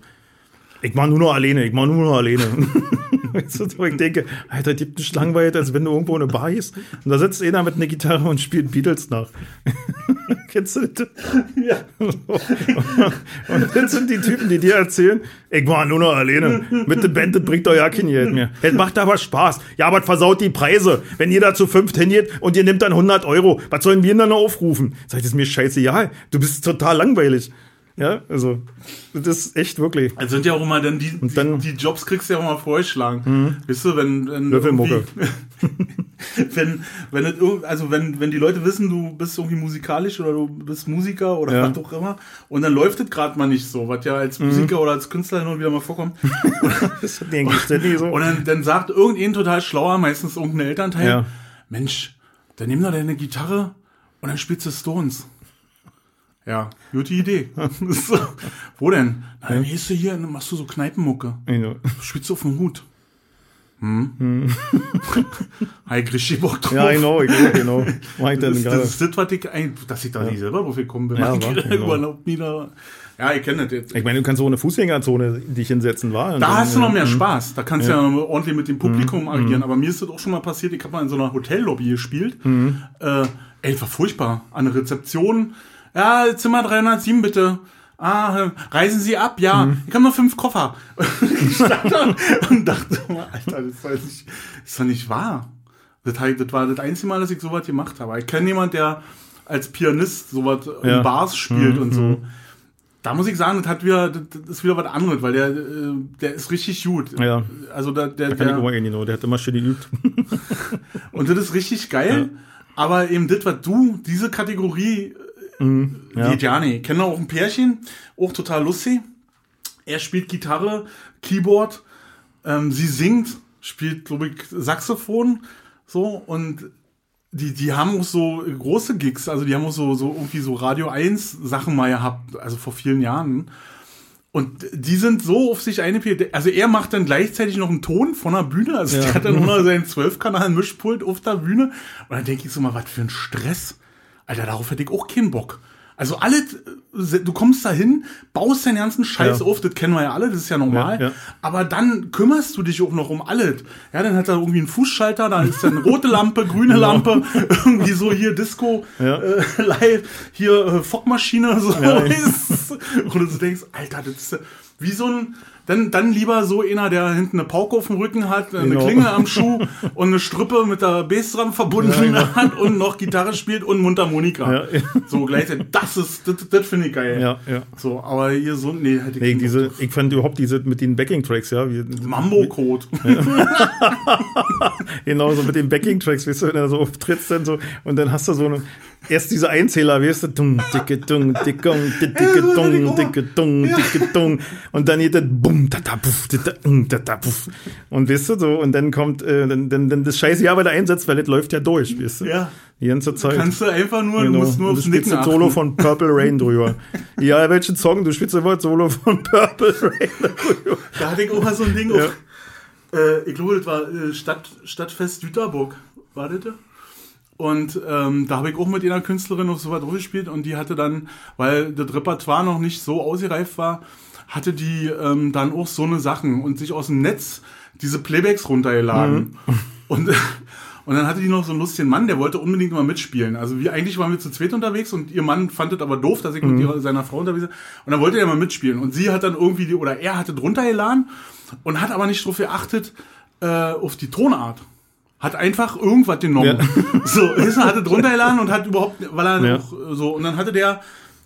Ich mach nur noch alleine, ich mach nur noch alleine. ich denke, Alter, gibt nicht langweilig, als wenn du irgendwo in eine Bar gehst und da sitzt einer mit einer Gitarre und spielt Beatles nach. Kennst du das? Ja. Und das sind die Typen, die dir erzählen, ich war nur noch alleine. Mit der Band, das bringt euch ja kein Geld mehr. Es macht aber Spaß. Ja, aber versaut die Preise. Wenn ihr da zu fünft hingeht und ihr nehmt dann 100 Euro, was sollen wir denn dann noch aufrufen? Sag ich, das ist mir scheißegal. Du bist total langweilig. Ja, also, das ist echt wirklich. Also sind ja auch immer dann die, Und dann- die, die Jobs kriegst du ja auch mal vorgeschlagen. Weißt du, wenn, wenn Löffelmucke. wenn, wenn, also wenn, wenn die Leute wissen, du bist irgendwie musikalisch oder du bist Musiker oder Ja. was auch immer, und dann läuft es gerade mal nicht so, was ja als Musiker oder als Künstler und wieder mal vorkommt. Das denke ich ständig so. Und dann, dann sagt irgendein total schlauer, meistens irgendein Elternteil, Ja. Mensch, dann nimm doch deine Gitarre und dann spielst du Stones. Ja, gute Idee. so, wo denn? Na, dann gehst du hier und machst du so Kneipenmucke. Genau. Spielst du auf dem Hut. Hm? Hi, richtig Bock drauf. Ja, genau, genau. Mach ich dann Das, gerade. das ist das, was ich, dass ich da nicht selber drauf gekommen bin. Ja, Ich genau. da. Ja, ich kenne das jetzt. Ich meine, du kannst so eine Fußgängerzone dich hinsetzen, war. Da hast du noch mehr Spaß. Da kannst du ja noch ordentlich mit dem Publikum Mhm. agieren. Aber mir ist das auch schon mal passiert. Ich habe mal in so einer Hotellobby gespielt. Äh, ey, war furchtbar. An der Rezeption. Ja, Zimmer 307 bitte. Ah, äh, reisen Sie ab? Ja. Mhm. Ich habe noch fünf Koffer. ich und dachte mal, Alter, das ist doch nicht, das ist doch nicht wahr. Das, das war das einzige Mal, dass ich sowas gemacht habe. Ich kenne jemanden, der als Pianist sowas Ja. in Bars spielt und so. Da muss ich sagen, das hat wieder, das ist wieder was anderes, weil der, äh, der ist richtig gut. Ja. Also da, der, Da kann ich der immer gehen, genau. Der hat immer schön geübt. und das ist richtig geil. Aber eben das, was du, diese Kategorie, geht ja nicht. Ich kenne auch ein Pärchen, auch total lustig. Er spielt Gitarre, Keyboard, ähm, sie singt, spielt, glaube ich, Saxophon, so und die, die haben auch so große Gigs, also die haben auch so, so irgendwie so Radio 1 Sachen mal gehabt, also vor vielen Jahren. Und die sind so auf sich eingepielt. Also er macht dann gleichzeitig noch einen Ton von der Bühne. Also Ja. der hat dann nur noch seinen 12-Kanal-Mischpult auf der Bühne. Und dann denke ich so mal, was für ein Stress. Alter, darauf hätte ich auch keinen Bock. Also alles, äh, du kommst da hin, baust deinen ganzen Scheiß Ja. auf, das kennen wir ja alle, das ist ja normal. Ja, ja. Aber dann kümmerst du dich auch noch um alles. Ja, dann hat er irgendwie einen Fußschalter, da ist dann rote Lampe, grüne Lampe, irgendwie so hier Disco, Ja. äh, live, hier äh, Fockmaschine, so. Und du denkst, Alter, das ist wie so ein, dann, dann lieber so einer, der hinten eine Pauke auf dem Rücken hat, eine Genau. Klinge am Schuh und eine Strippe mit der Bassdrum verbunden hat und noch Gitarre spielt und Mundharmonika. Ja, ja. So gleichzeitig. Das ist, das, das finde ich geil. Ja, ja. So, aber hier so, nee, hätte ich Nee, diese, ich fand überhaupt diese mit den Backing-Tracks, ja. Mambo-Code. Genau, so mit den Backing-Tracks, weißt du, wenn du so auftrittst dann so, und dann hast du so eine, erst diese Einzähler, weißt du, dung, dicke, dung, dickung, dicke, dung, dicke, dung, dicke, dung, und dann geht das bum, da, da, puff, da, da, da, puff. Und weißt du, so, und dann kommt, äh, dann, dann, dann das Scheiße ja wieder einsetzt, weil das läuft ja durch, weißt du, Ja. die ganze Zeit. Kannst du einfach nur, Genau. du musst nur Und aufs du spielst Nicken das Solo von Purple Rain drüber. ja, welchen Song? Du spielst das Solo von Purple Rain drüber. Da hatte ich auch mal so ein Ding Ja. auf. Äh, ich glaube, das war äh, Stadt, Stadtfest Süterburg. War das? da? Und ähm, da habe ich auch mit einer Künstlerin auf so was gespielt und die hatte dann, weil das Repertoire noch nicht so ausgereift war, hatte die ähm, dann auch so eine Sachen und sich aus dem Netz diese Playbacks runtergeladen. Und, und dann hatte die noch so einen lustigen Mann, der wollte unbedingt mal mitspielen. Also wir eigentlich waren wir zu zweit unterwegs und ihr Mann fand es aber doof, dass ich mit ihrer, seiner Frau unterwegs war. Und dann wollte er mal mitspielen. Und sie hat dann irgendwie, die, oder er hatte drunter geladen und hat aber nicht drauf geachtet, äh, auf die Tonart. Hat einfach irgendwas genommen. So, ist er hatte drunter geladen und hat überhaupt, weil er Ja. so, und dann hatte der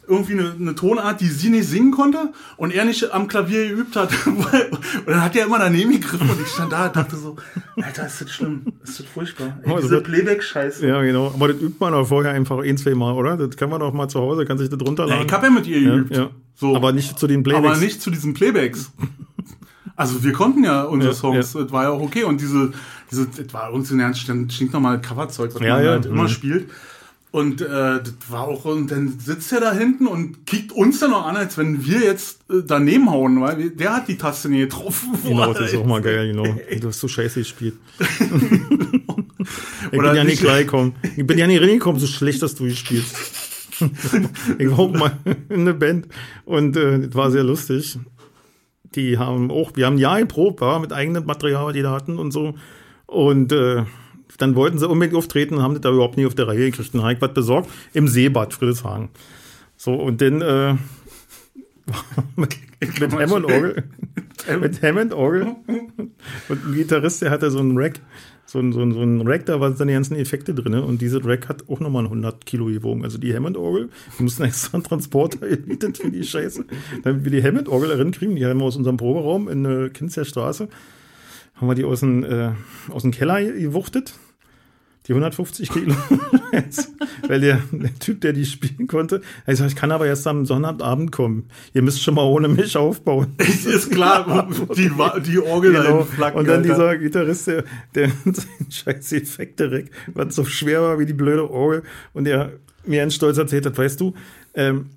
irgendwie eine, eine Tonart, die sie nicht singen konnte und er nicht am Klavier geübt hat. Und dann hat er immer daneben gegriffen und ich stand da und dachte so, Alter, ist das schlimm, ist das furchtbar. Ey, das diese Playback-Scheiße. Ja, genau. Aber das übt man auch vorher einfach ein, zwei Mal, oder? Das kann man doch mal zu Hause, kann sich das Ja, runterladen. ich habe ja mit ihr ja, geübt. ja. So. Aber nicht zu den Playbacks. Aber nicht zu diesen Playbacks. Also wir konnten ja unsere Ja, Songs, ja. das war ja auch okay. Und diese, diese, das war irgendwie so ein ganz stinknormal Coverzeug, was Ja, man ja, halt immer mhm. spielt. Und äh, das war auch, und dann sitzt er da hinten und kickt uns dann noch an, als wenn wir jetzt äh, daneben hauen, weil wir, der hat die Taste nie getroffen. Genau, das ist auch mal geil, genau. Du hast so scheiße gespielt. ich bin ja nicht- reingekommen. Ich bin ja nicht reingekommen, so schlecht hast du gespielt. ich war auch mal in eine Band und äh, das war sehr lustig. Die haben auch, wir haben ein Jahr geprobt, war mit eigenem Material, die da hatten und so. Und äh, dann wollten sie unbedingt auftreten, haben das da überhaupt nicht auf der Reihe gekriegt. Dann habe ich was besorgt im Seebad Friedrichshagen. So, und dann äh, mit, mit Hammond Orgel. mit Hammond Orgel. Und ein Gitarrist, der hatte so einen Rack. so ein, so ein, so ein Rack, da waren dann die ganzen Effekte drin. Und diese Rack hat auch nochmal 100 Kilo gewogen. Also die Hammond-Orgel, wir mussten extra einen Transporter gemietet für die Scheiße, damit wir die Hammond-Orgel rinkriegen. Die haben wir aus unserem Proberaum in der Kinzer Straße. Haben wir die aus dem, äh, aus dem Keller gewuchtet. Die 150 Kilo. Weil der, der, Typ, der die spielen konnte, er sagt, ich kann aber erst am Sonnabend kommen. Ihr müsst schon mal ohne mich aufbauen. ist klar, die, die Orgel genau. Flacken, Und dann Alter. dieser Gitarrist, der, der seinen scheiß Effekt direkt, was so schwer war wie die blöde Orgel. Und der mir einen Stolz erzählt hat, weißt du, ähm,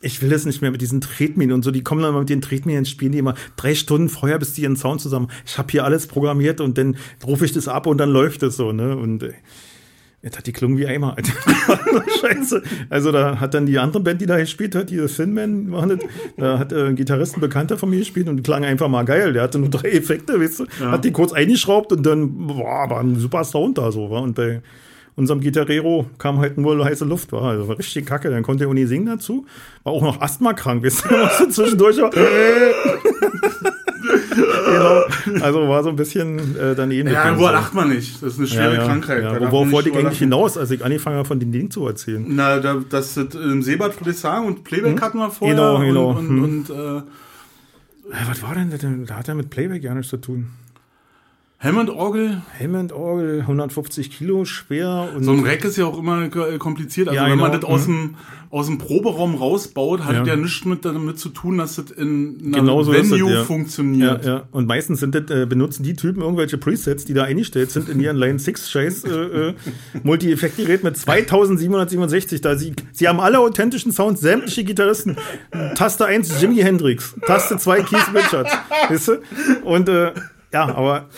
ich will das nicht mehr mit diesen Tretminen und so. Die kommen dann mal mit den Tretminen, spielen die immer drei Stunden vorher, bis die ihren Sound zusammen. Ich habe hier alles programmiert und dann rufe ich das ab und dann läuft es so, ne? Und äh, jetzt hat die klungen wie Eimer. Scheiße. Also da hat dann die andere Band, die da gespielt hat, die Finman, da hat äh, ein Gitarrist, ein Bekannter von mir gespielt und die klang einfach mal geil. Der hatte nur drei Effekte, weißt du? Ja. Hat die kurz eingeschraubt und dann boah, war ein super Sound da so. War. Und bei unserem Gitarrero kam halt nur heiße Luft, war also war richtig kacke. Dann konnte er auch nicht singen dazu. War auch noch Asthma krank, wisst ihr, zwischendurch. genau. Also war so ein bisschen äh, daneben. Ja, wo lacht man nicht. Das ist eine schwere ja, ja, Krankheit. Ja, worauf wollte ich eigentlich hinaus, als ich angefangen habe, von den Dingen zu erzählen? Na, da, das im Seebad würde ich sagen und Playback hm? hatten wir vorher. Genau, genau. Und, und, hm. und äh, was war denn das? Da hat er mit Playback gar nichts zu tun. Hammond-Orgel? Hammond-Orgel, 150 Kilo schwer. so ein Rack ist ja auch immer kompliziert. Also ja, wenn genau. man das aus, mhm. dem, aus dem Proberaum rausbaut, hat ja. ja nichts mit damit zu tun, dass das in einer genau so Venue das, ja. funktioniert. Ja, ja. Und meistens sind das, äh, benutzen die Typen irgendwelche Presets, die da eingestellt sind in ihren Line 6 Scheiß äh, äh, Multi-Effekt-Gerät mit 2767. Da sie, sie haben alle authentischen Sounds, sämtliche Gitarristen. Taste 1 Jimi Hendrix, Taste 2 Keith Richards. weißt du? Und äh, ja, aber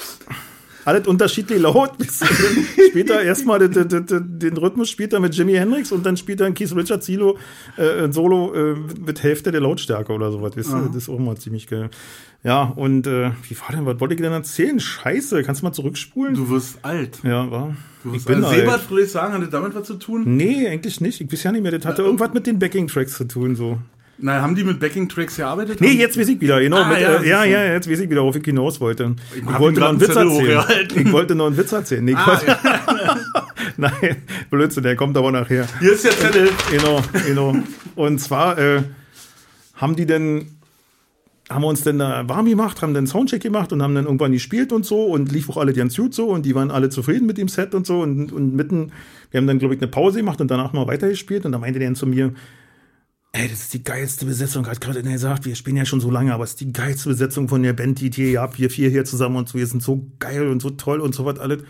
alles unterschiedlich laut. spielt er erstmal den, den, den, Rhythmus spielt er mit Jimi Hendrix und dann spielt er ein Keith Richards Solo, äh, Solo äh, mit Hälfte der Lautstärke oder sowas. Das, das ist auch mal ziemlich geil. Ja, und äh, wie war denn, was wollte ich denn erzählen? Scheiße, kannst du mal zurückspulen? Du wirst alt. Ja, war. Du wirst ich bin alt. Sebert, würde ich sagen, hatte damit was zu tun? Nee, eigentlich nicht. Ich weiß ja nicht mehr. Das hatte ja, irgendwas mit den Backing-Tracks zu tun, so. Na, haben die mit Backing-Tracks gearbeitet? Nee, jetzt weiß ich wieder, genau. Ah, mit, ja, äh, ja, ja, jetzt weiß ich wieder, worauf ich hinaus wollte. Ich, ich wollte noch einen Witz erzählen. Ich wollte noch einen Witz erzählen. Nee, ah, ja. Nein, Blödsinn, der kommt aber nachher. Hier ist der Zettel. Genau, genau. Und zwar äh, haben die denn haben wir uns dann da warm gemacht, haben dann Soundcheck gemacht und haben dann irgendwann gespielt und so und lief auch alle ganz gut so und die waren alle zufrieden mit dem Set und so und, und mitten, wir haben dann glaube ich eine Pause gemacht und danach mal weitergespielt und da meinte der dann zu mir, Ey, das ist die geilste Besetzung, hat gerade gesagt, wir spielen ja schon so lange, aber es ist die geilste Besetzung von der Band, die ihr habt, wir vier hier zusammen und so, wir sind so geil und so toll und so was alles.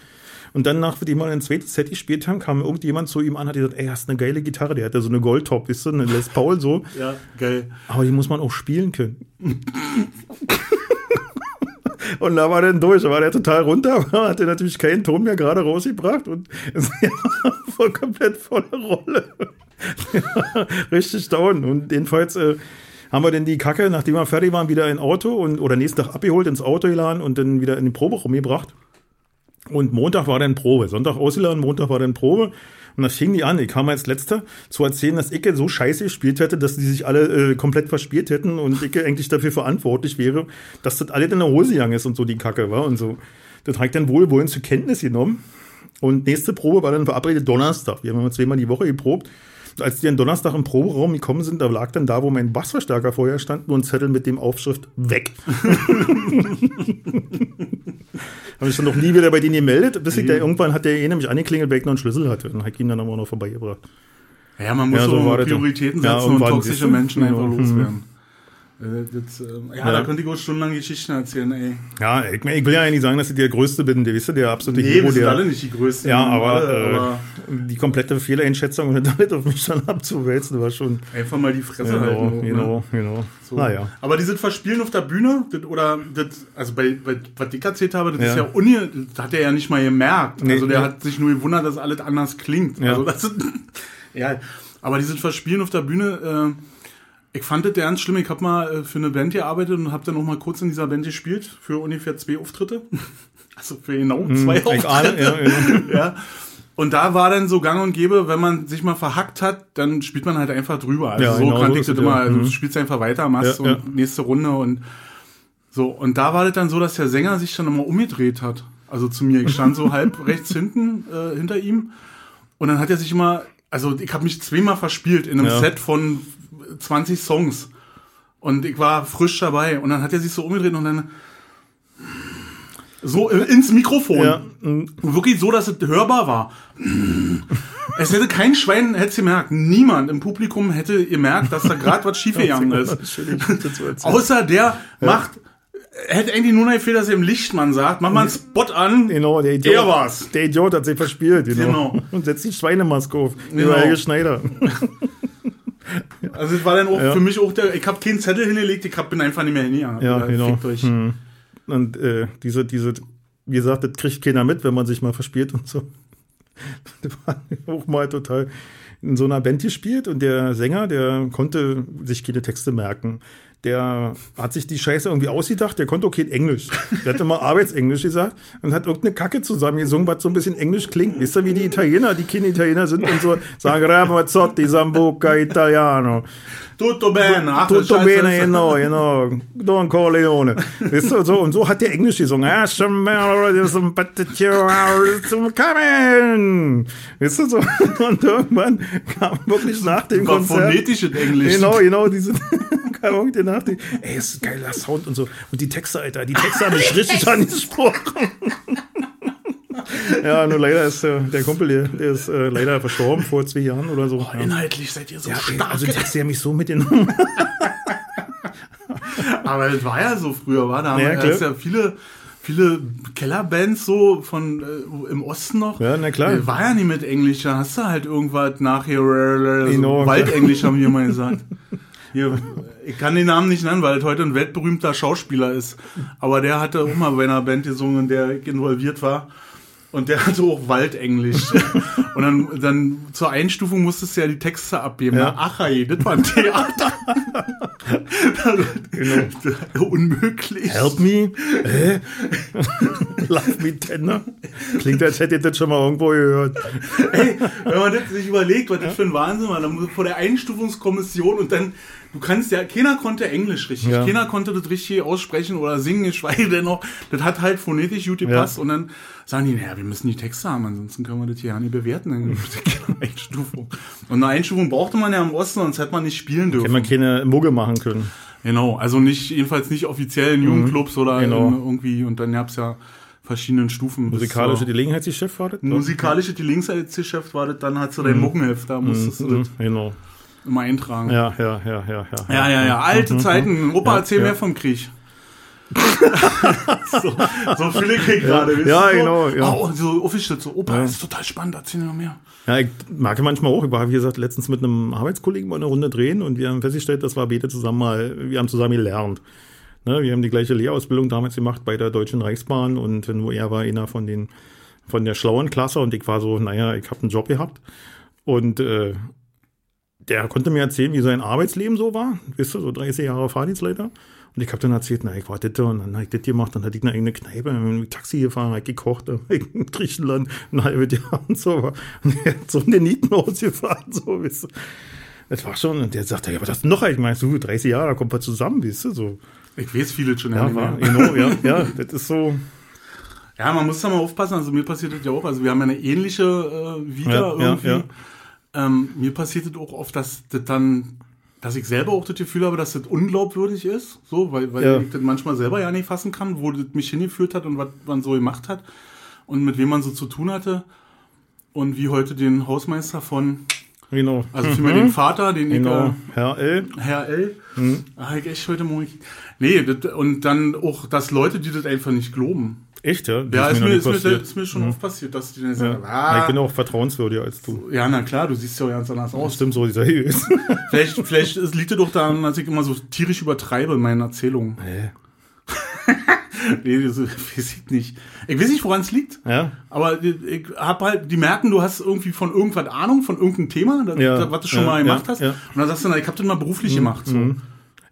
Und dann, nachdem wir ein zweites Set gespielt haben, kam irgendjemand zu ihm an, hat gesagt, ey, hast eine geile Gitarre, der hatte so eine Goldtop, wisst ihr, eine Les Paul so. ja, geil. Aber die muss man auch spielen können. Und da war dann durch, da war der total runter, hatte natürlich keinen Ton mehr gerade rausgebracht und ist ja voll komplett volle Rolle. Richtig down. Und jedenfalls äh, haben wir dann die Kacke, nachdem wir fertig waren, wieder in Auto und oder nächsten Tag abgeholt, ins Auto geladen und dann wieder in den Proberaum gebracht. Und Montag war dann Probe. Sonntag ausgeladen, Montag war dann Probe. Und das fing die an. Ich kam als Letzter zu erzählen, dass Icke so scheiße gespielt hätte, dass die sich alle äh, komplett verspielt hätten und Icke eigentlich dafür verantwortlich wäre, dass das alle in der Hose gegangen ist und so die Kacke war und so. Das hat ich dann wohlwollend zur Kenntnis genommen. Und nächste Probe war dann verabredet Donnerstag. Wir haben zweimal die Woche geprobt als die am Donnerstag im Proberaum gekommen sind, da lag dann da, wo mein Bassverstärker vorher stand, nur ein Zettel mit dem Aufschrift weg. habe ich dann noch nie wieder bei denen gemeldet, bis ich da irgendwann hat der eh nämlich angeklingelt, weil ich noch einen Schlüssel hatte. Und habe ich ihn dann aber noch vorbeigebracht. Ja, man muss ja, so, so Prioritäten setzen ja, und toxische Menschen einfach genau. loswerden. Das, äh, ja, ja, da könnte ich auch stundenlang Geschichten erzählen, ey. Ja, ich, ich will ja eigentlich sagen, dass ich der Größte bin, der, wisst ihr, der absolute nee, Hero. wir sind alle nicht die Größten. Ja, aber, alle, äh, aber die komplette Fehleinschätzung und damit auf mich dann abzuwälzen, war schon... Einfach mal die Fresse genau, halten. Ne? Genau, genau. So. Naja. Aber die sind Verspielen auf der Bühne, das, oder, das, also bei, bei, was ich erzählt habe, das ja. ist ja uni, das hat er ja nicht mal gemerkt. Nee, also der nee. hat sich nur gewundert, dass alles anders klingt. Ja. Also das, ja, aber die sind Verspielen auf der Bühne, äh, ich fand das ganz schlimm. Ich habe mal äh, für eine Band gearbeitet und habe dann noch mal kurz in dieser Band gespielt für ungefähr zwei Auftritte. Also für genau hm, zwei hm, Auftritte. Ja, ja. ja. Und da war dann so gang und gäbe, wenn man sich mal verhackt hat, dann spielt man halt einfach drüber. Also ja, so genau, kannte ich das immer. Also mhm. du spielst einfach weiter, machst ja, und nächste Runde und so. Und da war das dann so, dass der Sänger sich dann immer umgedreht hat. Also zu mir. Ich stand so halb rechts hinten äh, hinter ihm. Und dann hat er sich immer, also ich habe mich zweimal verspielt in einem Ja. Set von 20 Songs. Und ich war frisch dabei. Und dann hat er sich so umgedreht und dann so ins Mikrofon. Ja, Wirklich so, dass es hörbar war. Es hätte kein Schwein hätte gemerkt. Niemand im Publikum hätte gemerkt, dass da gerade was schiefgegangen ist. Außer der macht, hätte eigentlich nur noch gefehlt, dass er im Lichtmann sagt, mach mal einen Spot an. Genau, der Idiot. Der war's. Der Idiot hat sich verspielt, genau. Genau. Und setzt die Schweinemaske auf. Genau. Helge Schneider. Also es war dann auch Ja. für mich auch der, ich habe keinen Zettel hingelegt, ich hab, bin einfach nicht mehr hingegangen. Ja, Oder genau. Hm. Und äh, diese, diese, wie gesagt, das kriegt keiner mit, wenn man sich mal verspielt und so. Das war auch mal total in so einer Band gespielt und der Sänger, der konnte sich keine Texte merken. Der hat sich die Scheiße irgendwie ausgedacht, der konnte kein Englisch. Der hat immer Arbeitsenglisch gesagt und hat irgendeine Kacke zusammengesungen, was so ein bisschen Englisch klingt. Wisst ihr, wie die Italiener, die keine Italiener sind und so sagen, Ramazzotti, Sambuca, Italiano. Tutto bene. Ach, Tutto bene, genau, genau. Don Corleone. Weißt du, so, und so hat der Englisch gesungen. Ah, zum Coming. Weißt du, so. Und irgendwann kam wirklich nach dem War Konzert. phonetisches Englisch. Genau, genau, diese kam irgendwie nach dem, ey, ist ein geiler Sound und so. Und die Texte, Alter, die Texte haben mich richtig angesprochen. ja, nur leider ist äh, der Kumpel, der, der ist äh, leider verstorben vor zwei Jahren oder so. ja. Inhaltlich seid ihr so Ja, stark. also die Texte haben mich so mitgenommen. Aber das war ja so früher, war da haben Ja, ja, klar. ja viele, viele Kellerbands so von äh, im Osten noch. Ja, na klar. Äh, War ja nicht mit Englisch, da hast du halt irgendwas nachher so Genau. Waldenglisch haben wir mal gesagt. Hier, ich kann den Namen nicht nennen, weil es heute ein weltberühmter Schauspieler ist. Aber der hatte auch mal bei einer Band gesungen, in der ich involviert war. Und der hatte auch Waldenglisch. Und dann, dann zur Einstufung musstest du ja die Texte abgeben. Ja. Na, Ach, ey, das war ein Theater. Genau. Unmöglich. Help me? Hä? Love me tender? Klingt, als hätte ihr das schon mal irgendwo gehört. Ey, wenn man das sich überlegt, was das für ein Wahnsinn war, dann vor der Einstufungskommission und dann, du kannst ja, keiner konnte Englisch richtig, Ja. keiner konnte das richtig aussprechen oder singen, geschweige denn noch, das hat halt phonetisch gut gepasst und dann sagen die, naja, wir müssen die Texte haben, ansonsten können wir das hier ja nicht bewerten, dann Einstufung. Und eine Einstufung brauchte man ja im Osten, sonst hätte man nicht spielen dürfen. Hätte man keine Mucke machen können. Genau, also nicht, jedenfalls nicht offiziell in Jugendclubs oder Genau. in irgendwie, und dann gab's ja verschiedene Stufen. Musikalische Gelegenheitschef war das? Musikalische, die Linksgeschäft war das, dann hast du dein Muckenheft, da musstest du Mhm, das Genau. Immer eintragen. Ja, ja, ja, ja, ja. Ja, ja, ja, alte Zeiten. Opa, Ja, erzähl ja. mehr vom Krieg. so, so ich mich gerade. ja, du, so, genau, ja. Oh, so aufgestellt, so, Opa, das ist total spannend, erzähl mir noch mehr. Ja, ich mag ja manchmal auch. Ich war, wie gesagt, letztens mit einem Arbeitskollegen mal eine Runde drehen und wir haben festgestellt, dass wir beide zusammen mal, wir haben zusammen gelernt. Ne, wir haben die gleiche Lehrausbildung damals gemacht bei der Deutschen Reichsbahn und nur er war einer von den, von der schlauen Klasse und ich war so, naja, ich habe einen Job gehabt und äh, der konnte mir erzählen, wie sein Arbeitsleben so war. Wisst ihr, so 30 Jahre Fahrdienstleiter. Und ich habe dann erzählt, na, ich war das und dann habe ich das gemacht, dann hatte ich eine eigene Kneipe, dann Taxi gefahren, habe gekocht in Griechenland, ein halbes Jahr und so. Und er hat so in den Nieten ausgefahren, so, wisst ihr. Das war schon, und der sagte, ja, aber das ist noch, ich meinst du, 30 Jahre, da kommt was zusammen, wisst du, so. Ich weiß vieles schon. Ja, nicht war, genau, ja, ja, das ist so, Ja, man muss da mal aufpassen. Also mir passiert das ja auch. Also wir haben ja eine ähnliche äh, Vita Ja, ja, irgendwie. ja. Ähm, mir passiert das auch oft, dass das dann, dass ich selber auch das Gefühl habe, dass das unglaubwürdig ist. So, weil, weil Ja. ich das manchmal selber ja nicht fassen kann, wo das mich hingeführt hat und was man so gemacht hat und mit wem man so zu tun hatte. Und wie heute den Hausmeister von, genau. also vielmehr den Vater, den Genau, ich, Herr L. äh, Herr L. Mhm. Ah, ich echt heute Morgen. Nee, das, und dann auch, dass Leute, die das einfach nicht glauben. Echt, ja? Das Ja, ist mir, ist, mir, passiert. ist mir schon oft passiert, dass die dann ja. sagen, Ja, ah, Ich bin auch vertrauenswürdiger als du. ja, na klar, du siehst ja auch ganz anders aus. Stimmt so, dieser seriös. Vielleicht, vielleicht ist- liegt es doch daran, dass ich immer so tierisch übertreibe in meinen Erzählungen. Hä? Nee, das weiß ich nicht. Ich weiß nicht, woran es liegt. Ja? Aber ich hab halt, die merken, du hast irgendwie von irgendwas Ahnung, von irgendeinem Thema, das, Ja, was du schon ja, mal gemacht ja, hast. ja. Und dann sagst du, na, ich hab das mal beruflich gemacht. So.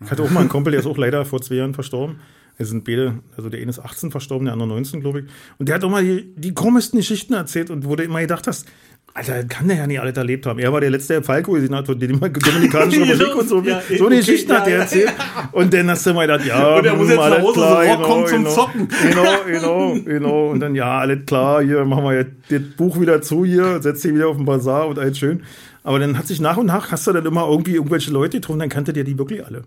Ich hatte auch mal einen Kumpel, der ist auch leider vor zwei Jahren verstorben. Wir sind beide, also der eine ist 18 verstorben, der andere 19, glaube ich. Und der hat auch mal die, die komischsten Geschichten erzählt und du immer gedacht hast, Alter, kann der ja nicht alles erlebt haben. Er war der letzte, der Falco gesehen hat, den die Dominikanische Republik und so. Ja, so eine okay, Geschichte hat ja, er erzählt. Und dann hast du mal gedacht, ja, Und er muss jetzt nach Hause, klar, so kommt zum genau. Zocken. Genau, genau, genau. Und dann, ja, alles klar, hier machen wir jetzt das Buch wieder zu hier, setzt dich wieder auf den Bazar und alles schön. Aber dann hat sich nach und nach, hast du dann immer irgendwie irgendwelche Leute getroffen, dann kannte der die wirklich alle.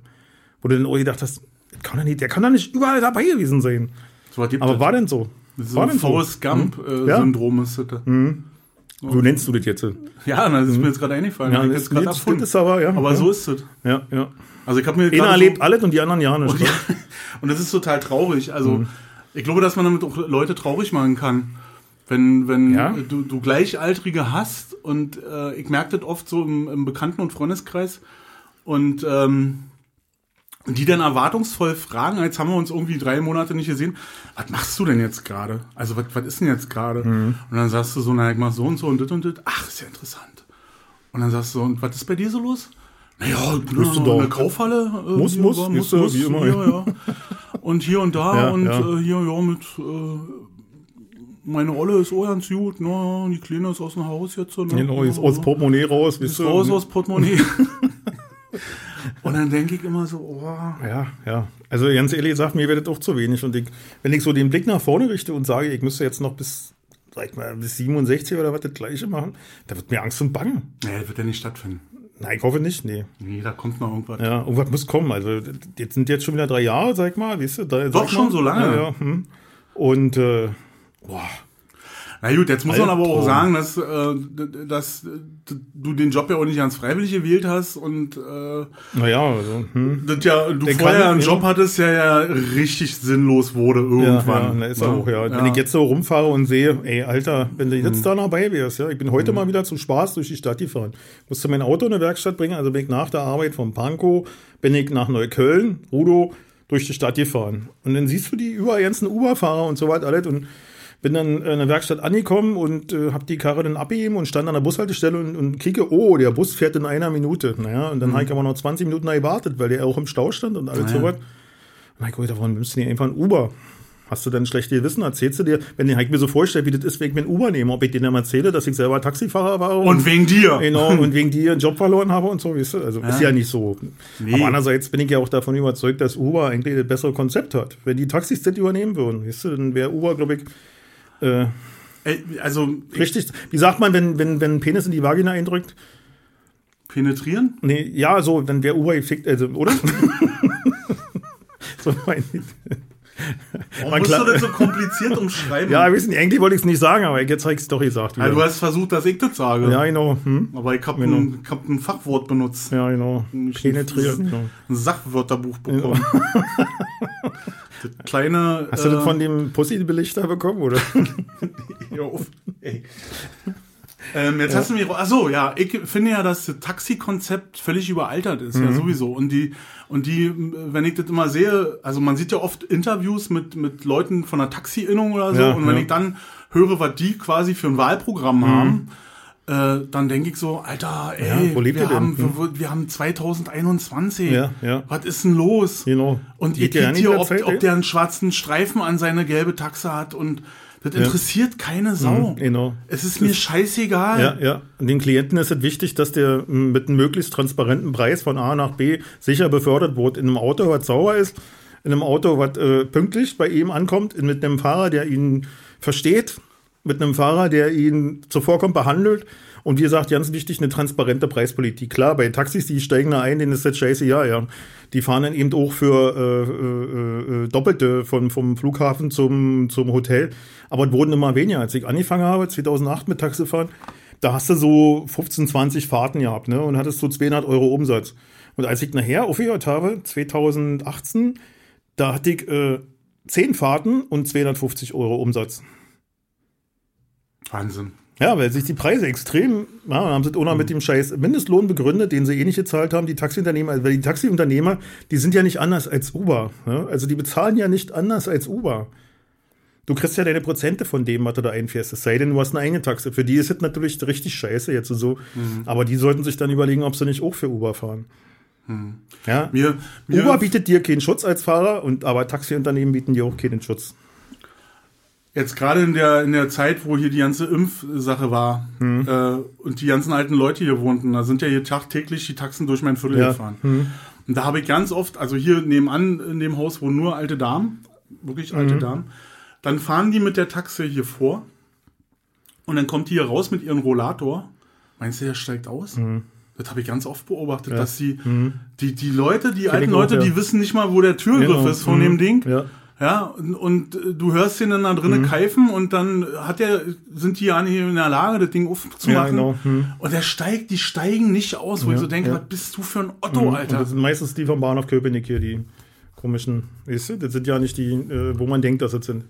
Wo du dann auch gedacht hast, kann er nicht, der kann doch nicht überall dabei gewesen sein. So Aber es. war denn so? so war ein denn so? Forrest Ja. Gump-Syndrom ist das. So nennst du das jetzt. Ja, das ist mir jetzt gerade eingefallen. Ja, das, das, das ist aber, ja. Aber ja. so ist es. Ja, ja. Also ich habe mir Einer erlebt so, alles und die anderen ja nicht. und, und das ist total traurig. Also Mhm. ich glaube, dass man damit auch Leute traurig machen kann. Wenn, wenn Ja. du, du Gleichaltrige hast und äh, ich merke das oft so im, im Bekannten- und Freundeskreis und ähm, die dann erwartungsvoll fragen, jetzt haben wir uns irgendwie drei Monate nicht gesehen, was machst du denn jetzt gerade? Also was, was ist denn jetzt gerade? Mhm. Und dann sagst du so, na, ich mach so und so und das und das. Ach, ist ja interessant. Und dann sagst du, und was ist bei dir so los? Naja, bin Bist du in der Kaufhalle. Äh, Muss, muss, war- ist ja wie immer. Ja, ja. Und hier und da Ja, und ja. Äh, hier, ja, mit äh, meine Rolle ist auch ganz gut, na, die Kleine ist aus dem Haus jetzt. Ne? Genau, jetzt aus Portemonnaie raus, ist raus aus Portemonnaie. und dann denke ich immer so, oh, Ja, ja. Also ganz ehrlich gesagt, mir wird das auch zu wenig. Und ich, wenn ich so den Blick nach vorne richte und sage, ich müsste jetzt noch bis, sag mal, bis 67 oder was das gleiche machen, da wird mir Angst und Bangen. nee, das wird ja nicht stattfinden. Nein, ich hoffe nicht, nee. Nee, da kommt noch irgendwas. Ja, irgendwas muss kommen. Also jetzt sind jetzt schon wieder drei Jahre, sag ich mal, weißt du? Drei, Doch schon mal. so lange? Ja, ja, hm. Und äh, boah, Na gut, jetzt muss man aber auch sagen, dass, äh, dass du den Job ja auch nicht ganz freiwillig gewählt hast und äh, naja, also, hm. das ja, du Der vorher kann- einen ja. Job hattest, der ja richtig sinnlos wurde Ja, irgendwann. ja, na, ist er auch, ja. Wenn ich jetzt so rumfahre und sehe, ey, Alter, wenn du jetzt da noch bei wärst, ja, ich bin heute mal wieder zum Spaß durch die Stadt gefahren. Musste mein Auto in eine Werkstatt bringen, also bin ich nach der Arbeit vom Pankow, bin ich nach Neukölln, Rudo, durch die Stadt gefahren. Und dann siehst du die überall ganzen Uber-Fahrer und so weiter alles und bin dann in der Werkstatt angekommen und äh, habe die Karre dann abgegeben und stand an der Bushaltestelle und, und kriege, oh, der Bus fährt in einer Minute. Naja, und dann habe ich aber noch 20 Minuten da gewartet, weil der auch im Stau stand und alles Naja. so was. Na gut, davon nimmst du dir einfach ein Uber. Hast du dann schlechte Gewissen? Erzählst du dir, wenn ich mir so vorstelle, wie das ist, wenn ich mir ein Uber nehme, ob ich denen dann erzähle, dass ich selber Taxifahrer war Und wegen dir. genau, und wegen dir einen Job verloren habe und so, weißt du? Also ist ja nicht so. Nee. Aber andererseits bin ich ja auch davon überzeugt, dass Uber eigentlich das bessere Konzept hat. Wenn die Taxis das übernehmen würden, weißt du, dann wäre Uber, glaube ich, äh, Ey, also richtig. Wie sagt man, wenn, wenn, wenn ein Penis in die Vagina eindrückt? penetrieren? Nee, ja, so, dann wäre Uber gefickt, also, oder? so mein ich. Warum Man musst du das so kompliziert umschreiben? Ja, wissen, eigentlich wollte ich es nicht sagen, aber jetzt habe ich es doch gesagt. Ja, du hast versucht, dass ich das sage. Ja, genau. Hm? Aber ich habe Genau. ein, hab ein Fachwort benutzt. Ja, genau. Penetriert. ein, ein Sachwörterbuch bekommen. das kleine. Hast du äh, das von dem Pussy-Belichter bekommen, oder? Auf. Ey. Ähm, jetzt hast du mir. Ach so, ja, ich finde ja, dass das Taxi-Konzept völlig überaltert ist, Mhm. ja sowieso. Und die, und die, wenn ich das immer sehe, also man sieht ja oft Interviews mit, mit Leuten von der Taxi-Innung oder so, Ja, und wenn ja. ich dann höre, was die quasi für ein Wahlprogramm haben, äh, dann denke ich so, Alter, ey, Mhm. Ja, wo lebt wir, ihr denn? haben, Hm. wir, haben 2021. Ja, ja. Was ist denn los? Genau. Und Geht ihr kriegt nicht hier, ob, Zeit, ob der einen schwarzen Streifen an seine gelbe Taxe hat und das interessiert keine Sau. Genau. Es ist mir scheißegal. Ja, ja. Und den Klienten ist es wichtig, dass der mit einem möglichst transparenten Preis von A nach B sicher befördert wird. In einem Auto, was sauber ist, in einem Auto, was äh, pünktlich bei ihm ankommt, mit einem Fahrer, der ihn versteht, mit einem Fahrer, der ihn zuvorkommt, behandelt. Und wie gesagt, ganz wichtig, eine transparente Preispolitik. Klar, bei Taxis, die steigen da ein, denen ist das scheiße, ja, ja. Die fahren dann eben auch für äh, äh, äh, Doppelte von, vom Flughafen zum, zum Hotel. Aber es wurden immer weniger. Als ich angefangen habe, 2008 mit Taxifahren, da hast du so 15, 20 Fahrten gehabt, ne? Und hattest so 200 Euro Umsatz. Und als ich nachher aufgehört habe, 2018, da hatte ich äh, 10 Fahrten und 250 Euro Umsatz. Wahnsinn. Ja, weil sich die Preise extrem, ja, haben sie noch mit dem scheiß Mindestlohn begründet, den sie eh nicht gezahlt haben, die Taxiunternehmer, also weil die Taxiunternehmer, die sind ja nicht anders als Uber. Ja? Also die bezahlen ja nicht anders als Uber. Du kriegst ja deine Prozente von dem, was du da einfährst. Es sei denn, du hast eine eigene Taxe. Für die ist es natürlich richtig scheiße jetzt so. Aber die sollten sich dann überlegen, ob sie nicht auch für Uber fahren. Ja. Mir, mir, Uber bietet dir keinen Schutz als Fahrer, und aber Taxiunternehmen bieten dir auch keinen Schutz. Jetzt gerade in der, in der Zeit, wo hier die ganze Impfsache war Hm. äh, und die ganzen alten Leute hier wohnten, da sind ja hier tagtäglich die Taxen durch mein Viertel Ja. gefahren. Hm. Und da habe ich ganz oft, also hier nebenan in dem Haus wohnen nur alte Damen, wirklich alte Mhm. Damen, dann fahren die mit der Taxe hier vor und dann kommt die hier raus mit ihrem Rollator. Meinst du, der steigt aus? Mhm. Das habe ich ganz oft beobachtet, dass die, die, die Leute, die alten ich auch, Leute, ja. die wissen nicht mal, wo der Türgriff Genau. ist von Mhm. dem Ding. Ja. Ja, und, und du hörst den dann da drinnen keifen und dann hat der, sind die ja nicht in der Lage, das Ding aufzumachen. Ja, genau. Hm. Und der steigt, die steigen nicht aus, wo ich so denke, ja. was bist du für ein Otto, Und Alter? das sind meistens die vom Bahnhof Köpenick hier, die komischen, weißt du? Das sind ja nicht die, äh, wo man denkt, dass es sind.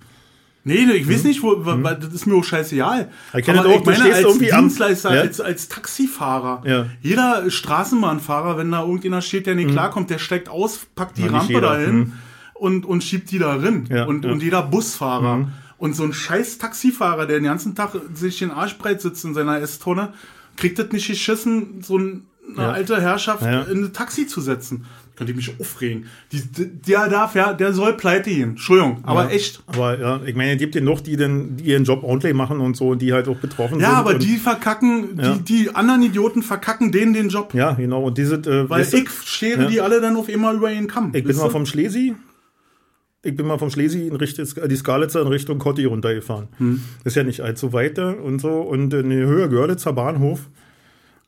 Nee, ich weiß nicht, wo, weil das ist mir auch scheißegal. Mhm. Ich Aber das auch, ich meine, als am- Dienstleister, Ja. als, als Taxifahrer, Ja. jeder Straßenbahnfahrer, wenn da irgendjemand steht, der nicht klarkommt, der steigt aus, packt die Mhm. Ja, nicht Rampe dahin Mhm. Und, und schiebt die da rein. Ja, und, ja. Mhm. und jeder Busfahrer. Und so ein scheiß Taxifahrer, der den ganzen Tag sich den Arsch breit sitzt in seiner S-Tonne, kriegt das nicht geschissen, so ein, eine Ja. alte Herrschaft Ja. in ein Taxi zu setzen. Könnte ich mich aufregen. Die, der darf ja, der soll pleite gehen. Entschuldigung, aber Ja. echt. Aber ja, ich meine, es gibt ja noch, die, denn, die ihren Job ordentlich machen und so und die halt auch betroffen sind. Ja, aber die verkacken, Ja. die, die anderen Idioten verkacken denen den Job. Ja, genau. Und diese, äh, Weil ich schere Ja. die alle dann auf immer über ihren Kamm. Ich bin mal vom Schlesi. Ich bin mal vom Schlesi in Richtung, die Skalitzer in Richtung Kotti runtergefahren. Hm. Ist ja nicht allzu weit und so. Und in der Höhe Görlitzer Bahnhof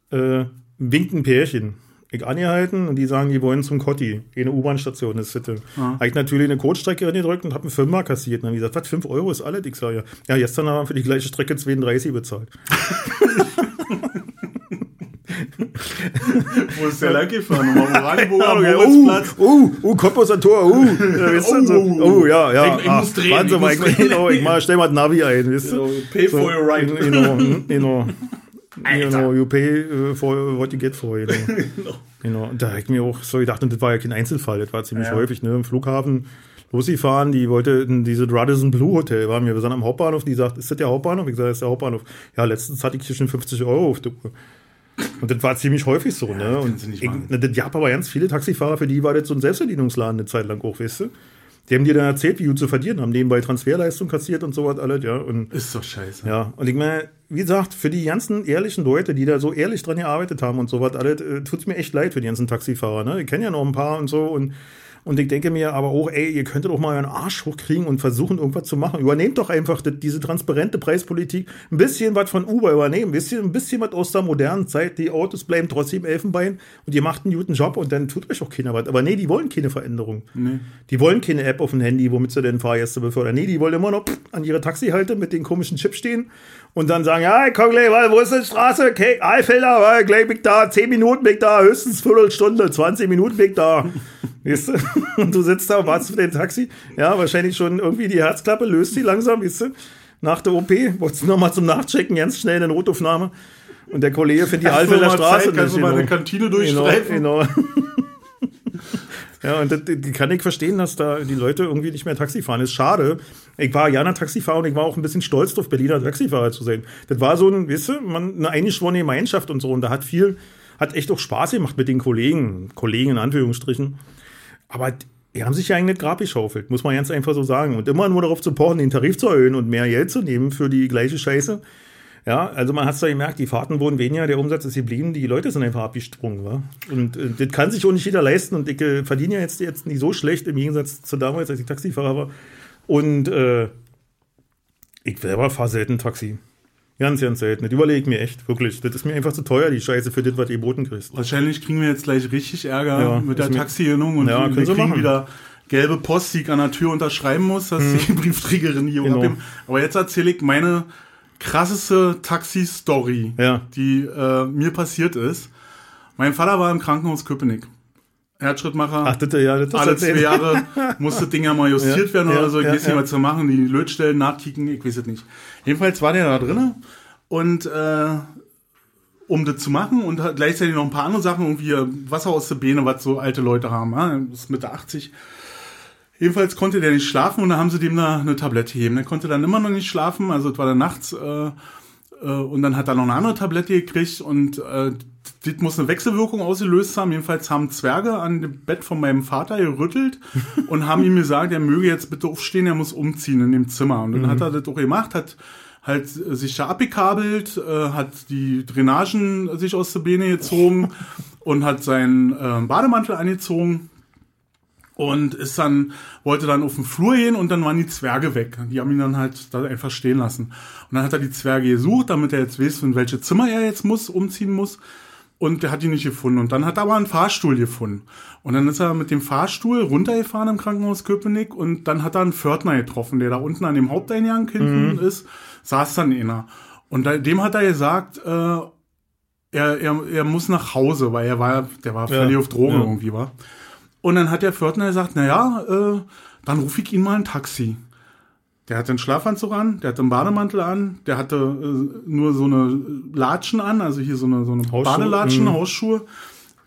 äh, winkt ein Pärchen. Ich angehalten und die sagen, die wollen zum Kotti. Eine U-Bahn-Station ist Sitte. Habe ich natürlich eine Codestrecke gedrückt und habe einen Fünfer kassiert. Und dann hab ich gesagt, was, 5 Euro ist alles? Ich sage, ja. Ja, gestern haben wir für die gleiche Strecke 32 bezahlt. Wo ist der lang gefahren? Am Oranienburger Moritzplatz. Oh, oh, Cottbus am Tor, oh. Ja, weißt du, so. Oh, oh, oh, ja, ja. Ich- ich muss drehen, Warte ich mal, muss ich, genau, ich mal, stell mal das Navi ein, weißt du? So, pay for your ride. Genau, genau. Genau, you pay uh, for what you get for, genau. genau. Und da hab ich mir auch so gedacht, und das war ja kein Einzelfall, das war ziemlich Ja. häufig, ne, im Flughafen losgefahren, die wollte in diese Radisson Blue Hotel, waren wir, wir sind am Hauptbahnhof, die sagt, ist das der Hauptbahnhof? Ich sage, das ist der Hauptbahnhof. Ja, letztens hatte ich hier schon 50 Euro auf der Uhr. Und das war ziemlich häufig so, ne? Und sie nicht machen. das gab aber ganz viele Taxifahrer, für die war das so ein Selbstbedienungsladen eine Zeit lang auch, weißt du? Die haben dir dann erzählt, wie gut zu verdienen haben, nebenbei Transferleistung kassiert und sowas alles, ja. Und Ist doch scheiße. ja, und ich meine, wie gesagt, für die ganzen ehrlichen Leute, die da so ehrlich dran gearbeitet haben und sowas, alles, äh, tut's mir echt leid für die ganzen Taxifahrer. Ne? Ich kenne ja noch ein paar und so und und ich denke mir aber auch, ey, ihr könntet doch mal euren Arsch hochkriegen und versuchen, irgendwas zu machen. Übernehmt doch einfach das, diese transparente Preispolitik. Ein bisschen was von Uber übernehmen, ein bisschen, ein bisschen was aus der modernen Zeit. Die Autos bleiben trotzdem Elfenbein und ihr macht einen guten Job und dann tut euch auch keiner was. Aber nee, die wollen keine Veränderung. Die wollen keine App auf dem Handy, womit sie den Fahrgäste befördern. Nee, die wollen immer noch pff, an ihre Taxihalte mit den komischen Chips stehen und dann sagen, ja, komm gleich, weil, wo ist die Straße? Okay, Eifelder, weil, gleich bin ich da, 10 Minuten bin ich da, höchstens Viertelstunde, 20 Minuten bin ich da. Weißt du? Und du sitzt da und wartest für den Taxi. Ja, wahrscheinlich schon irgendwie die Herzklappe, löst die langsam, weißt du? Nach der OP, wolltest du nochmal zum Nachchecken, ganz schnell eine Notaufnahme. Und der Kollege findet die mal Straße Zeit, kannst du mal genau. eine Kantine durchstreifen? Genau, genau. Ja, und das, das kann ich verstehen, dass da die Leute irgendwie nicht mehr Taxi fahren. Ist schade. Ich war ja Taxifahrer und ich war auch ein bisschen stolz drauf, Berliner Taxifahrer zu sein. Das war so ein, weißt du, man, eine eingeschworene Gemeinschaft und so. Und da hat viel, hat echt auch Spaß gemacht mit den Kollegen, Kollegen in Anführungsstrichen. Aber die haben sich ja eigentlich nicht Grab geschaufelt, muss man ganz einfach so sagen. Und immer nur darauf zu pochen, den Tarif zu erhöhen und mehr Geld zu nehmen für die gleiche Scheiße. Ja, also man hat es da gemerkt, die Fahrten wurden weniger, der Umsatz ist geblieben, die Leute sind einfach abgesprungen. Wa? Und äh, das kann sich auch nicht jeder leisten. Und ich äh, verdiene ja jetzt, jetzt nicht so schlecht im Gegensatz zu damals, als ich Taxifahrer war. Und äh, ich selber fahre selten Taxi. Ganz, ganz selten. Das überlege ich mir echt, wirklich. Das ist mir einfach zu teuer, die Scheiße, für das, was ihr geboten kriegst. Wahrscheinlich kriegen wir jetzt gleich richtig Ärger Ja, mit der Taxi-Innung und Ja, wir kriegen machen. wieder gelbe Post, die ich an der Tür unterschreiben muss, dass die Briefträgerin hier Genau. abgeben. Aber jetzt erzähle ich meine krasseste Taxi-Story, Ja. die äh, mir passiert ist. Mein Vater war im Krankenhaus Köpenick. Herzschrittmacher. Ach, das, ja, das alle zwei Jahre muss das Ding ja mal justiert Ja, werden ja, oder so. Ich weiß nicht, was zu machen, die Lötstellen nachkicken, ich weiß es nicht. Jedenfalls war der da drinnen und äh, um das zu machen und gleichzeitig noch ein paar andere Sachen, irgendwie Wasser aus der Beine, was so alte Leute haben. Ja? Ist Mitte 80. Jedenfalls konnte der nicht schlafen und da haben sie dem da eine Tablette gegeben. Der konnte dann immer noch nicht schlafen, also es war dann nachts. Äh, Äh, und dann hat er noch eine andere Tablette gekriegt und äh, das muss eine Wechselwirkung ausgelöst haben. Jedenfalls haben Zwerge an dem Bett von meinem Vater gerüttelt und haben ihm gesagt, er möge jetzt bitte aufstehen, er muss umziehen in dem Zimmer. Und dann hat er das auch gemacht, hat halt sich da abgekabelt, äh, hat die Drainagen sich aus der Beine gezogen und hat seinen äh, Bademantel angezogen und ist dann, wollte dann auf den Flur gehen und dann waren die Zwerge weg. Die haben ihn dann halt da einfach stehen lassen. Und dann hat er die Zwerge gesucht, damit er jetzt weiß, in welche Zimmer er jetzt muss, umziehen muss. Und der hat ihn nicht gefunden. Und dann hat er aber einen Fahrstuhl gefunden. Und dann ist er mit dem Fahrstuhl runtergefahren im Krankenhaus Köpenick und dann hat er einen Pförtner getroffen, der da unten an dem Haupteingang hinten ist, saß dann einer. Und dem hat er gesagt, äh, er, er, er muss nach Hause, weil er war, der war völlig auf Drogen ja. irgendwie, war. Und dann hat der Pförtner gesagt, na ja, äh, dann rufe ich ihn mal ein Taxi. Der hatte einen Schlafanzug an, der hatte einen Bademantel an, der hatte äh, nur so eine Latschen an, also hier so eine, so eine Hausschuhe, Badelatschen, mhm. Hausschuhe,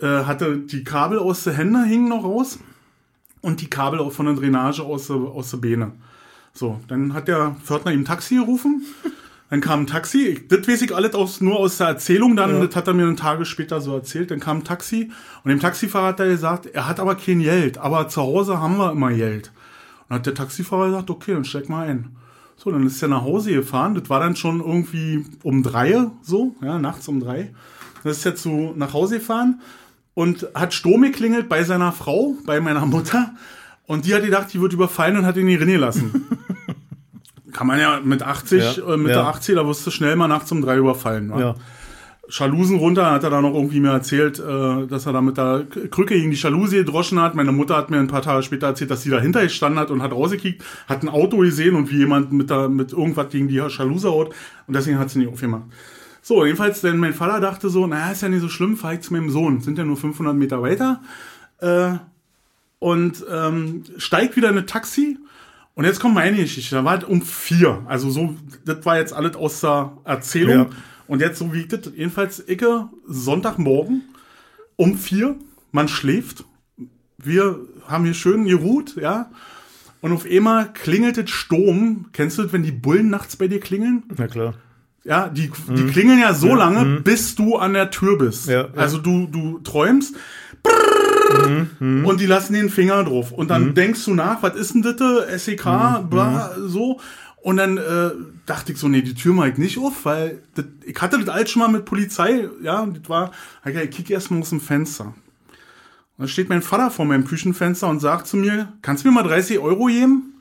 äh, hatte die Kabel aus der Hände hingen noch raus und die Kabel auch von der Drainage aus der, aus der Beine. So, dann hat der Pförtner ihm ein Taxi gerufen. Dann kam ein Taxi, das weiß ich alles aus, nur aus der Erzählung, dann, das hat er mir einen Tage später so erzählt. Dann kam ein Taxi und dem Taxifahrer hat er gesagt, er hat aber kein Geld, aber zu Hause haben wir immer Geld. Und dann hat der Taxifahrer gesagt, okay, dann steig mal ein. So, dann ist er nach Hause gefahren. Das war dann schon irgendwie um drei, so, ja, nachts um drei. Dann ist er zu, nach Hause gefahren und hat Sturm geklingelt bei seiner Frau, bei meiner Mutter. Und die hat gedacht, die wird überfallen und hat ihn in die Rinne lassen. Kann man ja mit 80, Ja, äh, mit ja. der 80, da wirst du schnell mal nachts um drei überfallen. wa? Ja. Jalousen runter, hat er dann noch irgendwie mir erzählt, äh, dass er da mit der Krücke gegen die Jalousie gedroschen hat. Meine Mutter hat mir ein paar Tage später erzählt, dass sie dahinter gestanden hat und hat rausgekickt, hat ein Auto gesehen und wie jemand mit, der, mit irgendwas gegen die Jalouse haut und deswegen hat sie nicht aufgemacht. So, jedenfalls, denn mein Vater dachte so, naja, ist ja nicht so schlimm, fahr ich zu meinem Sohn, sind ja nur 500 Meter weiter. Äh, und ähm, steigt wieder in ein Taxi. Und jetzt kommt meine Geschichte. Da war es um vier. Also so, das war jetzt alles aus der Erzählung. Ja. Und jetzt so wie das, jedenfalls Icke, Sonntagmorgen um vier, man schläft. Wir haben hier schön geruht, ja. Und auf einmal klingelt es Sturm. Kennst du das, wenn die Bullen nachts bei dir klingeln? Na klar. Ja, die, die klingeln ja so lange, bis du an der Tür bist. Mhm. Ja, ja. Also du, du träumst Mhm, und die lassen den Finger drauf. Und dann denkst du nach, was ist denn das? SEK, Mhm, bla, so. Und dann äh, dachte ich so, nee, die Tür mach ich nicht auf, weil das, ich hatte das alles schon mal mit Polizei, ja, und das war, hab ich kick erst mal aus dem Fenster. Und dann steht mein Vater vor meinem Küchenfenster und sagt zu mir, kannst du mir mal 30 Euro geben?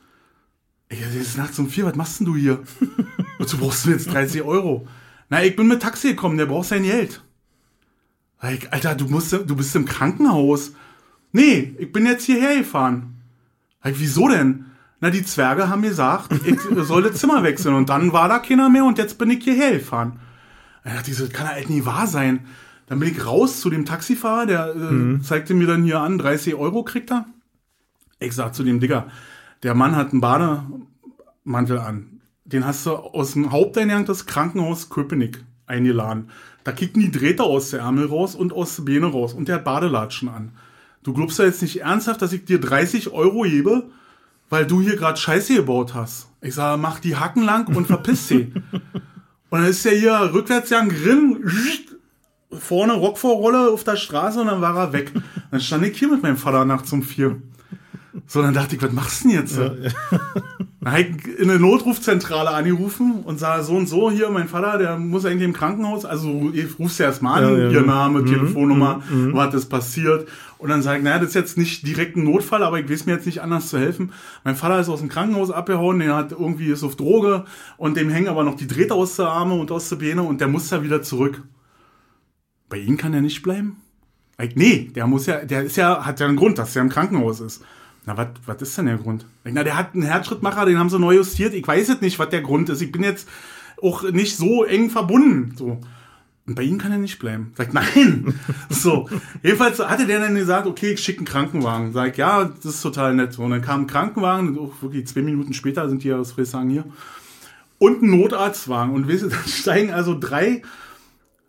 Ich sag, es ist nachts um vier, was machst denn du hier? Wozu brauchst du jetzt 30 Euro? Na, ich bin mit Taxi gekommen, der braucht sein Geld. Ich, Alter, du, musst, du bist im Krankenhaus. Nee, ich bin jetzt hierher gefahren. Ich, wieso denn? Na, die Zwerge haben gesagt, ich soll das Zimmer wechseln. Und dann war da keiner mehr und jetzt bin ich hierher gefahren. Dachte ich so, das kann ja echt nie wahr sein. Dann bin ich raus zu dem Taxifahrer, der äh, zeigte mir dann hier an, 30 Euro kriegt er. Ich sag zu dem Digger, der Mann hat einen Bademantel an. Den hast du aus dem Haupteingang des Krankenhaus Köpenick eingeladen. Da kicken die Drähte aus der Ärmel raus und aus der Beine raus. Und der hat Badelatschen an. Du glaubst ja jetzt nicht ernsthaft, dass ich dir 30 Euro gebe, weil du hier gerade Scheiße gebaut hast. Ich sage, mach die Hacken lang und verpiss sie. und dann ist der hier rückwärts ja drin, vorne Rockvorrolle auf der Straße und dann war er weg. Dann stand ich hier mit meinem Vater nachts um vier. So, dann dachte ich, was machst du denn jetzt? Dann habe ich in eine Notrufzentrale angerufen und sah so und so, hier, mein Vater, der muss eigentlich im Krankenhaus, also ich rufst ja erstmal an, Ja, ja. ihr Name, Telefonnummer, was ist passiert. Und dann sage ich, naja, das ist jetzt nicht direkt ein Notfall, aber ich weiß mir jetzt nicht anders zu helfen. Mein Vater ist aus dem Krankenhaus abgehauen, der hat irgendwie ist auf Droge und dem hängen aber noch die Drähte aus der Arme und aus der Beine und der muss da wieder zurück. Bei Ihnen kann er nicht bleiben? Ich, nee, der muss ja, der ist ja, hat ja einen Grund, dass er im Krankenhaus ist. Na, was ist denn der Grund? Na, der hat einen Herzschrittmacher, den haben sie neu justiert. Ich weiß jetzt nicht, was der Grund ist. Ich bin jetzt auch nicht so eng verbunden. So. Und bei Ihnen kann er nicht bleiben. Sag ich, nein. so. Jedenfalls hatte der dann gesagt, okay, ich schicke einen Krankenwagen. Sag ja, das ist total nett. Und dann kam ein Krankenwagen, auch wirklich zwei Minuten später sind die aus Frieshagen hier. Und ein Notarztwagen. Und weißt du, dann steigen also drei,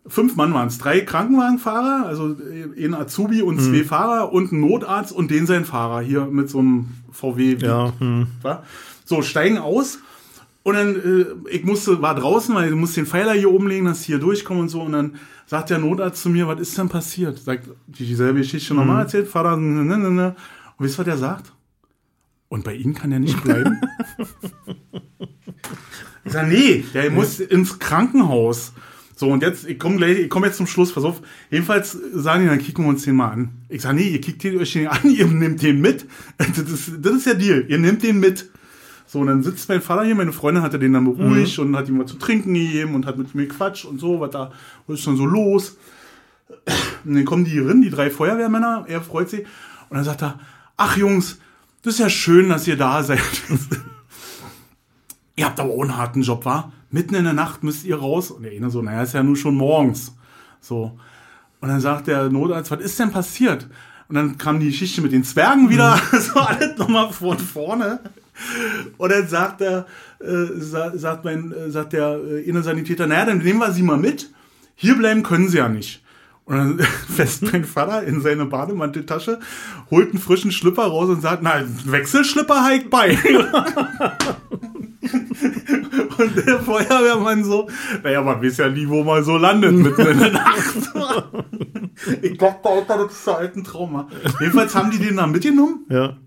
fünf Mann waren es, drei Krankenwagenfahrer, also ein Azubi und zwei Fahrer und ein Notarzt und den sein Fahrer hier mit so einem VW. Ja, hm. So, steigen aus Und dann, äh, ich musste, war draußen, weil du musst den Pfeiler hier oben legen, dass ich hier durchkomme und so. Und dann sagt der Notarzt zu mir, was ist denn passiert? Sagt, die- dieselbe Geschichte nochmal erzählt, Vater, ne, ne, ne, ne. Und wisst ihr, was der sagt? Und bei Ihnen kann er nicht bleiben? ich sag, nee, der muss ins Krankenhaus. So, und jetzt, ich komme gleich, ich komme jetzt zum Schluss, pass auf. Jedenfalls sagen die, dann kicken wir uns den mal an. Ich sag, nee, ihr kickt den euch den an, ihr nehmt den mit. Das ist, das ist der Deal, ihr nehmt den mit. So, und dann sitzt mein Vater hier, meine Freundin hatte den dann beruhigt und hat ihm was zu trinken gegeben und hat mit mir Quatsch und so, was da, was ist dann so los? Und dann kommen die hier rein, die drei Feuerwehrmänner, er freut sich. Und dann sagt er, ach Jungs, das ist ja schön, dass ihr da seid. ihr habt aber auch einen harten Job, wa? Mitten in der Nacht müsst ihr raus. Und der eine so, naja, ist ja nur schon morgens. So. Und dann sagt der Notarzt, was ist denn passiert? Und dann kam die Geschichte mit den Zwergen wieder, so alles nochmal von vorne. Und dann sagt er, äh, sa sagt mein, äh, sagt der äh, Innensanitäter, naja, dann nehmen wir sie mal mit. Hier bleiben können sie ja nicht. Und dann fässt mein Vater in seine Bademanteltasche, holt einen frischen Schlüpper raus und sagt, na, Wechselschlüpper halt bei. Und der Feuerwehrmann so, naja, man weiß ja nie, wo man so landet mitten in der Nacht. Ich dachte, Alter, das ist halt ein Trauma. Jedenfalls haben die den dann mitgenommen. Ja.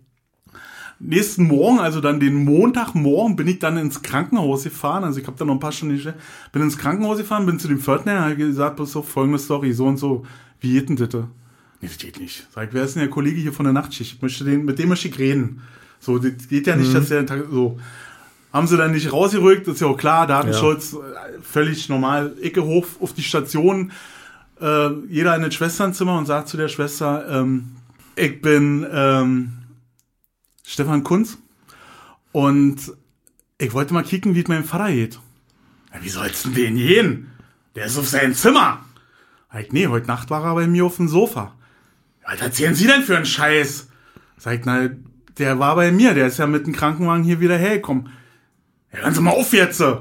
Nächsten Morgen, also dann den Montagmorgen, bin ich dann ins Krankenhaus gefahren. Also ich habe da noch ein paar Stunden gestellt. Bin ins Krankenhaus gefahren, bin zu dem Pförtner, habe gesagt, pass auf, folgende Story, so und so. Wie geht denn das? Nee, das geht nicht. Sag ich, wer ist denn der Kollege hier von der Nachtschicht? Ich möchte den, mit dem möchte ich reden. So, das geht ja nicht, dass der Tag, so. Haben sie dann nicht rausgerückt, ist ja auch klar, Datenschutz, äh, völlig normal. Ecke hoch auf die Station, äh, jeder in das Schwesternzimmer und sagt zu der Schwester, ähm, ich bin ähm, Stefan Kunz und ich wollte mal kicken, wie es meinem Vater geht. Ja, wie soll's denn den gehen? Der ist auf seinem Zimmer. Sag ich, nee, heute Nacht war er bei mir auf dem Sofa. Ja, Was erzählen Sie denn für einen Scheiß? Sag ich, na, der war bei mir, der ist ja mit dem Krankenwagen hier wieder hergekommen. Ja, hören Sie mal auf jetzt.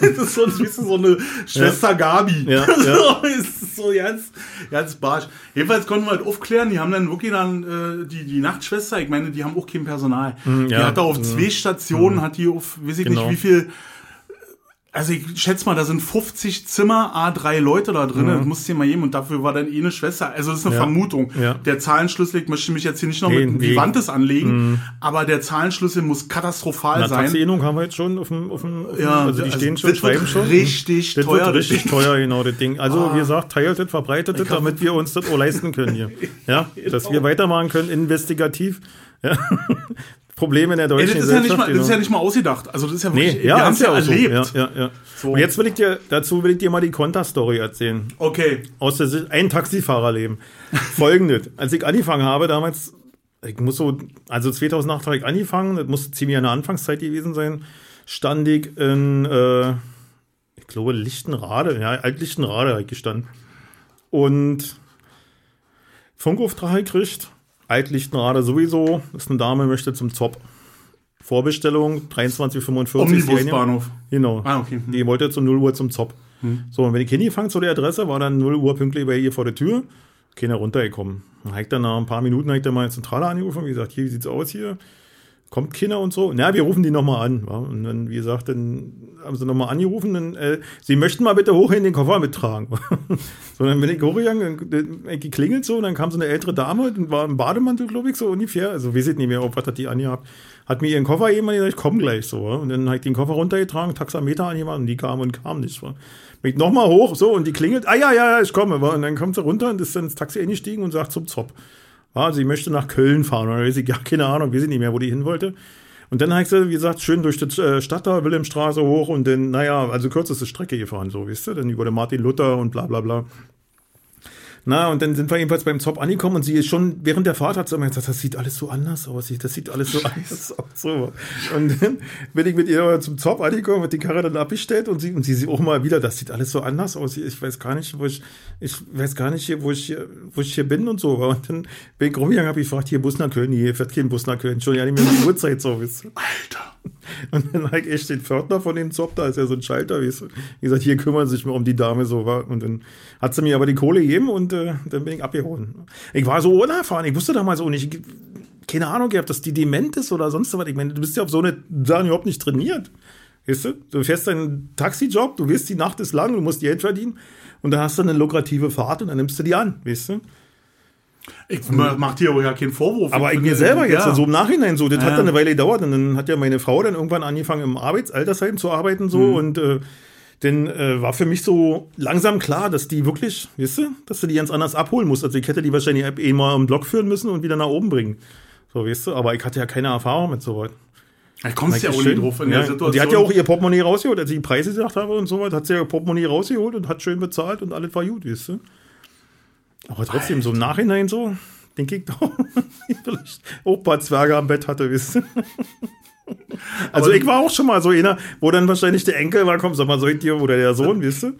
Das ist so, weißt du, so eine Schwester Gabi. Ja, so, ja. ist so ganz, ganz barsch. Jedenfalls konnten wir halt aufklären, die haben dann wirklich dann äh, die, die Nachtschwester, ich meine, die haben auch kein Personal. die Mhm, ja. hat da auf zwei Stationen, hat die auf, weiß ich Genau. nicht wie viel, also ich schätze mal, da sind 50 Zimmer, A3 Leute da drin, das musst du dir mal geben und dafür war dann eh eine Schwester. Also das ist eine Ja. Vermutung. Ja. Der Zahlenschlüssel, ich möchte mich jetzt hier nicht noch Nee, mit nee. Vivantes anlegen, aber der Zahlenschlüssel muss katastrophal Na, sein. Taxiinnung haben wir jetzt schon auf dem, auf dem, Ja, also die also stehen schon, das wird schreiben schon. richtig das teuer, wird richtig das Ding. teuer, genau, das Ding. Also, Ah. wie gesagt, teilt es, verbreitet es, hab- damit wir uns das auch leisten können hier. Ja, dass Genau. wir weitermachen können, investigativ. Ja. Probleme in der Ey, deutschen das, ist ja nicht Gesellschaft. mal, das ist ja nicht mal ausgedacht. Also das ist ja wirklich, Nee, ja, wir haben es ja auch so. erlebt. Ja, ja, ja. So. Und jetzt will ich dir, dazu will ich dir mal die Konterstory erzählen. Okay. Aus der Sicht, ein Taxifahrerleben. Folgendes. Als ich angefangen habe, damals, ich muss so, also 2008 habe ich angefangen, das muss ziemlich eine Anfangszeit gewesen sein, stand ich in, äh, ich glaube, Lichtenrade, ja, Alt-Lichtenrade habe ich gestanden. Und Funkauftrag gekriegt, Alt-Lichtenrade sowieso, ist eine Dame, möchte zum Zop. Vorbestellung, 23,45 Omnibusbahnhof. Genau. Ah, okay. Hm. Die wollte jetzt um 0 Uhr zum Zop. So, und wenn ich hingefangen zu der Adresse, war dann 0 Uhr pünktlich bei ihr vor der Tür. Keiner runtergekommen. Dann hab ich dann nach ein paar Minuten hab ich dann mal in Zentrale angerufen, wie gesagt, hier, wie sieht's aus hier? Kommt keiner und so. Na, wir rufen die nochmal an. wa? Und dann, wie gesagt, dann haben sie nochmal angerufen, dann, äh, sie möchten mal bitte hoch in den Koffer mittragen. so, dann bin ich hochgegangen, dann ich geklingelt so, und dann kam so eine ältere Dame, und war im Bademantel, glaube ich, so ungefähr. Also, weiß ich nicht mehr, ob was hat die angehabt. Hat mir ihren Koffer eben gesagt, ich komm gleich so. wa? Und dann habe ich den Koffer runtergetragen, Taxameter angemacht und die kam und kam nicht. wa? Bin ich nochmal hoch, so, und die klingelt, ah ja, ja, ja, ich komme. Und dann kommt sie runter und ist dann ins Taxi eingestiegen und sagt zum Zop. Ah, sie möchte nach Köln fahren. Oder weiß ich, ja, keine Ahnung, weiß ich nicht mehr, wo die hin wollte. Und dann ich sie, wie gesagt, schön durch die äh, Stadt da, Wilhelmstraße hoch und dann, naja, also kürzeste Strecke gefahren, so, weißt du, dann über den Martin Luther und bla bla bla. Na, und dann sind wir jedenfalls beim Zop angekommen und sie ist schon, während der Fahrt hat sie immer gesagt, das sieht alles so anders aus, das sieht alles so anders aus. So. Und dann bin ich mit ihr zum Zop angekommen, wird die Karre dann abgestellt und sie, und sie sieht auch mal wieder, das sieht alles so anders aus. Ich weiß gar nicht, wo ich, ich weiß gar nicht, hier, wo ich hier, wo ich hier bin und so. Und dann bin ich rumgegangen, habe ich gefragt, hier Bus nach Köln, hier fährt kein Bus nach Köln, schon ja nicht mehr die Uhrzeit so, weißt du. Alter. Und dann halt echt den Pförtner von dem Zop, da ist ja so ein Schalter, wie gesagt, hier kümmern sie sich mal um die Dame so war. Und dann hat sie mir aber die Kohle gegeben und äh, dann bin ich abgehauen. Ich war so unerfahren, ich wusste damals auch nicht, keine Ahnung gehabt, dass die dement ist oder sonst was. Ich meine, du bist ja auf so eine Sachen überhaupt nicht trainiert. Weißt du? Du fährst deinen Taxijob, du weißt, die Nacht ist lang, du musst Geld verdienen und da hast du eine lukrative Fahrt und dann nimmst du die an, weißt du? Ich mach dir aber ja keinen Vorwurf. Aber ich mir selber jetzt, ja. also im Nachhinein so, das Ja. hat dann eine Weile gedauert und dann hat ja meine Frau dann irgendwann angefangen im Arbeitsaltersheim zu arbeiten so Mhm. und äh, dann äh, war für mich so langsam klar, dass die wirklich, weißt du, dass du die ganz anders abholen musst. Also ich hätte die wahrscheinlich eh mal im Block führen müssen und wieder nach oben bringen. So, weißt du, aber ich hatte ja keine Erfahrung mit sowas. Ich kommst ja auch nicht drauf in ja. der Situation. Und die hat ja auch ihr Portemonnaie rausgeholt, als ich die Preise gesagt habe und so was, hat sie ja ihr Portemonnaie rausgeholt und hat schön bezahlt und alles war gut, weißt du. Aber trotzdem, so im Nachhinein so, denke ich doch, vielleicht paar Zwerge am Bett hatte, weißt du. Also ich war auch schon mal so einer, wo dann wahrscheinlich der Enkel war, komm, sag mal, sollt ihr, oder der Sohn, weißt du?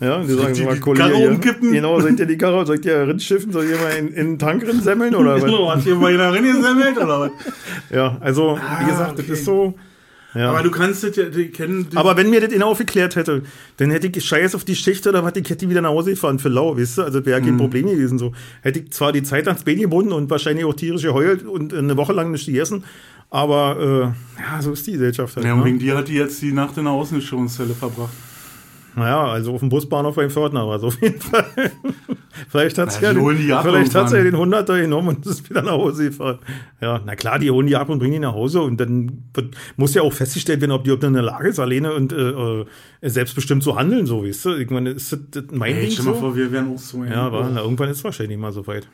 Ja, und die sagen so mal, die Kollege, Karre umkippen? Genau, sollt ihr die Karre, sollt ihr rinschiffen, sollt ihr mal in, in den Tank rinsemmeln oder was? Genau, hat hier mal einer reingesammelt oder was? Ja, also, wie gesagt, das okay. ist so. Ja. Aber du kannst das ja, die kennen. Die, Aber wenn mir das einer aufgeklärt hätte, dann hätte ich Scheiß auf die Schicht oder was, ich hätte die wieder nach Hause gefahren für lau, weißt du? Also das wäre Mhm. kein Problem gewesen. So. Hätte ich zwar die Zeit ans Bein gebunden und wahrscheinlich auch tierisch geheult und eine Woche lang nicht gegessen, aber äh, ja, so ist die Gesellschaft halt. ja, und ne? wegen dir hat die jetzt die Nacht in der Außenstörungszelle verbracht. Naja, also auf dem Busbahnhof beim Pförtner war es auf jeden Fall. vielleicht hat sie Ja, den, vielleicht hat sie ja den 100er genommen und ist wieder nach Hause gefahren. Ja, na klar, die holen die ab und bringen die nach Hause und dann wird, muss ja auch festgestellt werden, ob die ob in der Lage ist, alleine und äh, äh, selbstbestimmt zu handeln, so, weißt du? Ich meine, ist das, das mein Ey, Ding stell mal so? vor, wir wären auch so. ja, aber na, irgendwann ist es wahrscheinlich mal so weit.